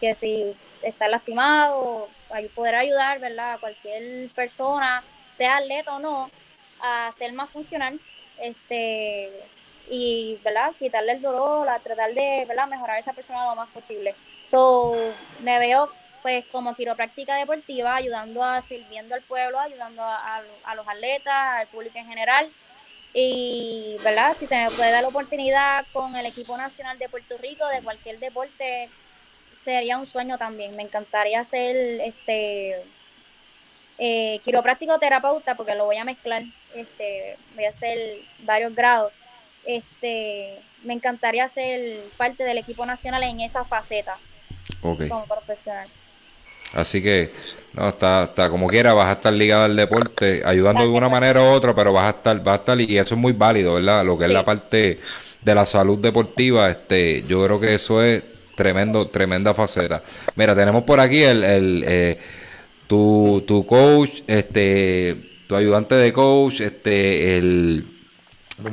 Que si estás lastimado, poder ayudar, ¿verdad? A cualquier persona, sea atleta o no, a ser más funcional este, y, ¿verdad? Quitarle el dolor, a tratar de. Mejorar a esa persona lo más posible. So, me veo pues como quiropráctica deportiva, ayudando a, sirviendo al pueblo, ayudando a, los atletas, al público en general. Y, ¿verdad? Si se me puede dar la oportunidad con el equipo nacional de Puerto Rico, de cualquier deporte, sería un sueño también. Me encantaría ser este eh, quiropráctico terapeuta, porque lo voy a mezclar, este, voy a hacer varios grados. Este, me encantaría ser parte del equipo nacional en esa faceta como profesional. Así que, no, está, está como quiera, vas a estar ligado al deporte, ayudando de una manera u otra, pero vas a estar, vas a estar, y eso es muy válido, ¿verdad? Lo que es la parte de la salud deportiva, este, yo creo que eso es tremendo, tremenda faceta. Mira, tenemos por aquí el, el eh, tu, tu coach, este, tu ayudante de coach, este, el,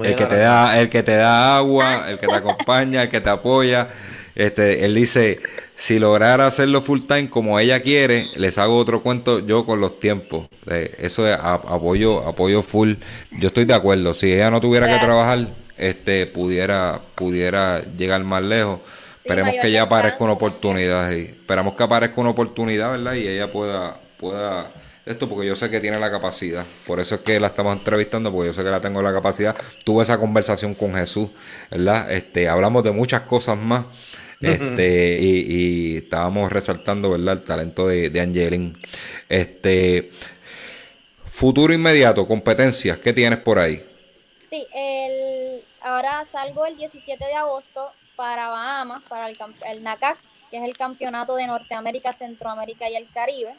el que te da, el que te da agua, el que te acompaña, el que te apoya. Este, él dice, si lograra hacerlo full time como ella quiere, les hago otro cuento yo con los tiempos. Eh, eso es apoyo, apoyo full. Yo estoy de acuerdo. Si ella no tuviera que trabajar, este, pudiera, pudiera llegar más lejos. Esperemos que ella aparezca una oportunidad. Y esperamos que aparezca una oportunidad, ¿verdad? Y ella pueda, pueda esto porque yo sé que tiene la capacidad. Por eso es que la estamos entrevistando, porque yo sé que la tengo la capacidad. Tuve esa conversación con Jesús, ¿verdad? Este, hablamos de muchas cosas más. Este, y, estábamos resaltando, ¿verdad? El talento de, de Angelin. Este, futuro inmediato, competencias, ¿qué tienes por ahí? Sí, el, ahora salgo el 17 de agosto para Bahamas, para el, el NACAC, que es el campeonato de Norteamérica, Centroamérica y el Caribe.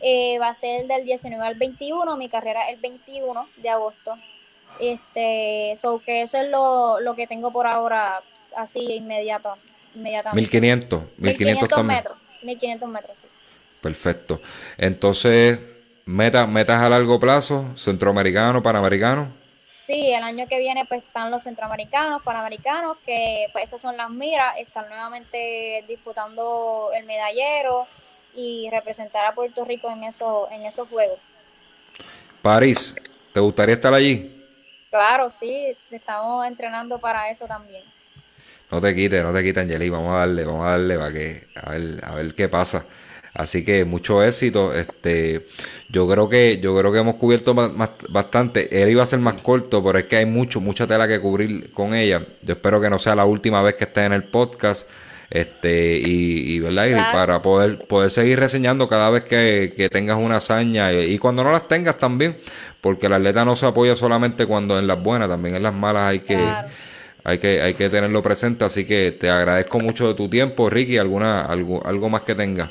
Eh, va a ser del 19 al 21, mi carrera es el 21 de agosto. Este, so que eso es lo, lo que tengo por ahora, así inmediato, inmediatamente. 1500, 1500, metros, 1500 metros, sí. Perfecto. Entonces, metas, metas a largo plazo, centroamericano, panamericano. Sí, el año que viene pues están los centroamericanos, panamericanos, que pues esas son las miras, están nuevamente disputando el medallero y representar a Puerto Rico en, eso, en esos juegos. París, ¿te gustaría estar allí? Claro, sí, estamos entrenando para eso también. No te quites, no te quites, Angeli, vamos a darle, vamos a darle para que, a ver, a ver qué pasa. Así que mucho éxito. Este, yo creo que, yo creo que hemos cubierto bastante. Él iba a ser más corto, pero es que hay mucho, mucha tela que cubrir con ella. Yo espero que no sea la última vez que esté en el podcast. Este, y, ¿verdad? Y para poder, poder seguir reseñando cada vez que, tengas una hazaña y, cuando no las tengas también, porque el atleta no se apoya solamente cuando en las buenas, también en las malas hay que, hay que, hay que tenerlo presente. Así que te agradezco mucho de tu tiempo, Ricky, alguna, algo, algo más que tengas.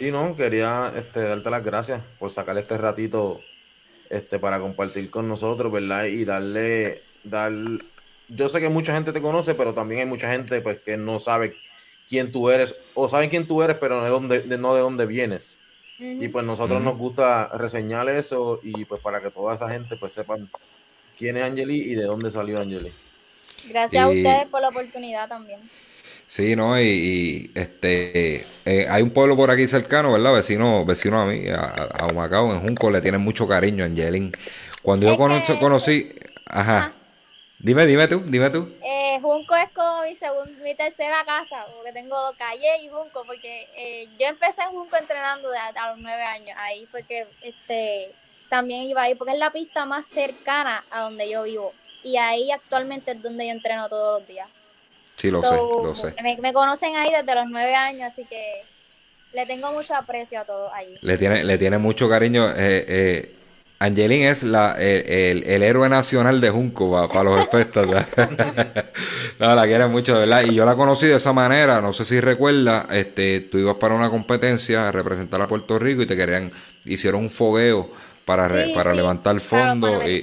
Sí, no, quería este, darte las gracias por sacar este ratito este, para compartir con nosotros, ¿verdad? Y darle, dar, yo sé que mucha gente te conoce, pero también hay mucha gente pues, que no sabe quién tú eres, o saben quién tú eres, pero no de dónde, no de dónde vienes. Y pues nosotros nos gusta reseñar eso y pues para que toda esa gente pues sepan quién es Angeli y de dónde salió Angeli. Gracias a ustedes por la oportunidad también. Sí, ¿no? Y, este eh, hay un pueblo por aquí cercano, ¿verdad? Vecino, vecino a mí, a, Humacao, en Junco, le tienen mucho cariño a Angelín. Cuando yo conocí, ajá. Dime, dime tú, dime tú. Eh, Junco es como mi, segunda, mi tercera casa, porque tengo calle y Junco, porque eh, yo empecé en Junco entrenando a, los nueve años. Ahí fue que este también iba ahí, porque es la pista más cercana a donde yo vivo. Y ahí actualmente es donde yo entreno todos los días. Sí, lo sé, lo sé. Me, conocen ahí desde los nueve años, así que le tengo mucho aprecio a todos ahí. Le tiene, le tiene mucho cariño. Eh, eh, Angelín es la, el, héroe nacional de Junco para los efectos. <laughs> no, la quiere mucho, ¿verdad? Y yo la conocí de esa manera. No sé si recuerda, este, tú ibas para una competencia a representar a Puerto Rico y te querían, hicieron un fogueo para, para levantar fondos. Y,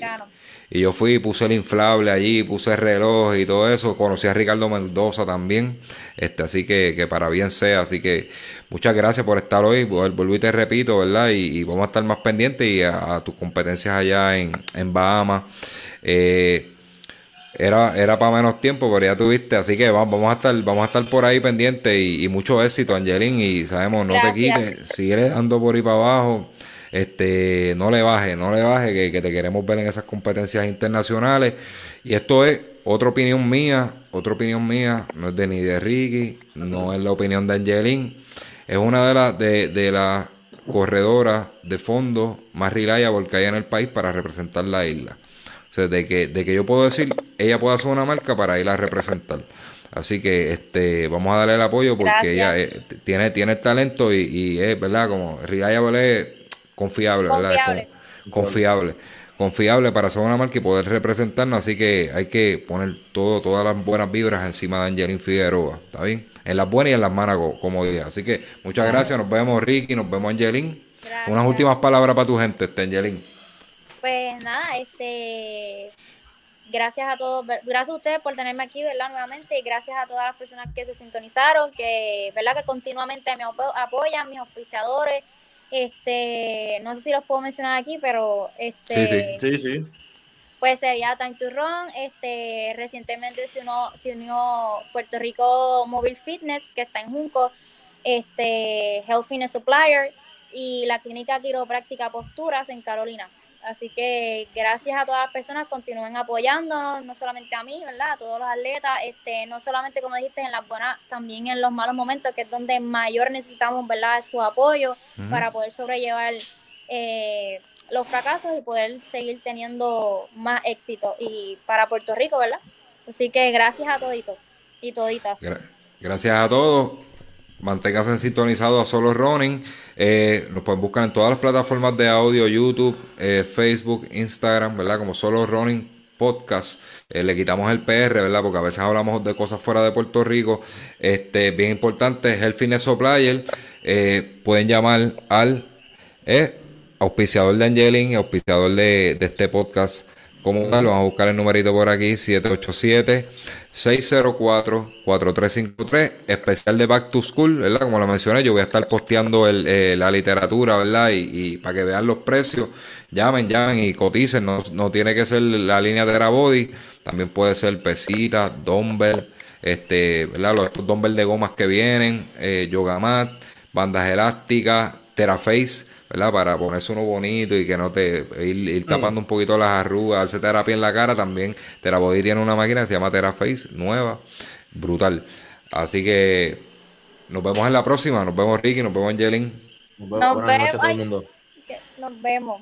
y yo fui, puse el inflable allí, puse el reloj y todo eso. Conocí a Ricardo Mendoza también. Este, así que, que para bien sea. Así que muchas gracias por estar hoy. Vuelvo y te repito, ¿verdad? Y, vamos a estar más pendientes y a, tus competencias allá en, en Bahamas. Eh, era, era para menos tiempo, pero ya tuviste, así que vamos, vamos a estar, vamos a estar por ahí pendientes y, mucho éxito, Angelín, y sabemos, no te quites, sigue dando por ahí para abajo, este, no le baje, no le baje, que, te queremos ver en esas competencias internacionales. Y esto es otra opinión mía, otra opinión mía, no es de ni de Ricky, no es la opinión de Angelín, es una de las de, las corredoras de fondo más reliable que hay en el país para representar la isla. O sea, de que, de que yo puedo decir, ella puede hacer una marca para ir a representar. Así que este vamos a darle el apoyo porque ella eh, tiene, tiene el talento y, es, ¿verdad? Como Reliable confiable, ¿verdad? Confiable. Confiable para ser una marca y poder representarnos, así que hay que poner todo, todas las buenas vibras encima de Angelín Figueroa, ¿está bien? En las buenas y en las malas, como dije. Así que muchas gracias, nos vemos Ricky, nos vemos Angelín. Unas últimas palabras para tu gente, este Angelín. Pues nada, este gracias a todos, gracias a ustedes por tenerme aquí, ¿verdad? Nuevamente, y gracias a todas las personas que se sintonizaron, que, ¿verdad? Que continuamente me apoyan, mis auspiciadores, este, no sé si los puedo mencionar aquí, pero este, sí, sí, Pues sería Time to Run, este, recientemente se unió, se unió Puerto Rico Mobile Fitness, que está en Junco, este, Health Fitness Supplier y la clínica quiropráctica Posturas en Carolina. Así que gracias a todas las personas, continúen apoyándonos, no solamente a mí, ¿verdad? A todos los atletas, este, no solamente como dijiste en las buenas, también en los malos momentos, que es donde mayor necesitamos, ¿verdad? Su apoyo para poder sobrellevar eh, los fracasos y poder seguir teniendo más éxito y para Puerto Rico, ¿verdad? Así que gracias a toditos y toditas. gracias a todos manténgase sintonizado a Solo Running. Eh, nos pueden buscar en todas las plataformas de audio, YouTube, eh, Facebook, Instagram, ¿verdad? Como Solo Running Podcast. Eh, le quitamos el PR, ¿verdad? Porque a veces hablamos de cosas fuera de Puerto Rico. Este, bien importante, es el Fitness Supplier. pueden llamar al auspiciador de Angelin, auspiciador de, de este podcast vamos a buscar el numerito por aquí, 787-604-4353, especial de Back to School, ¿verdad? Como lo mencioné, yo voy a estar posteando eh, la literatura, ¿verdad? Y, para que vean los precios, llamen, llamen y coticen, no, tiene que ser la línea de Body, también puede ser pesita, dumbbell, este, ¿verdad? Los estos dumbbell de gomas que vienen, eh, yoga mat, bandas elásticas, Teraface, ¿verdad? Para ponerse uno bonito y que no te ir, mm. tapando un poquito las arrugas, darse terapia en la cara también. Terabody tiene una máquina que se llama Teraface, nueva, brutal. Así que nos vemos en la próxima, nos vemos Ricky, nos vemos Angelin. Nos vemos. Nos vemos.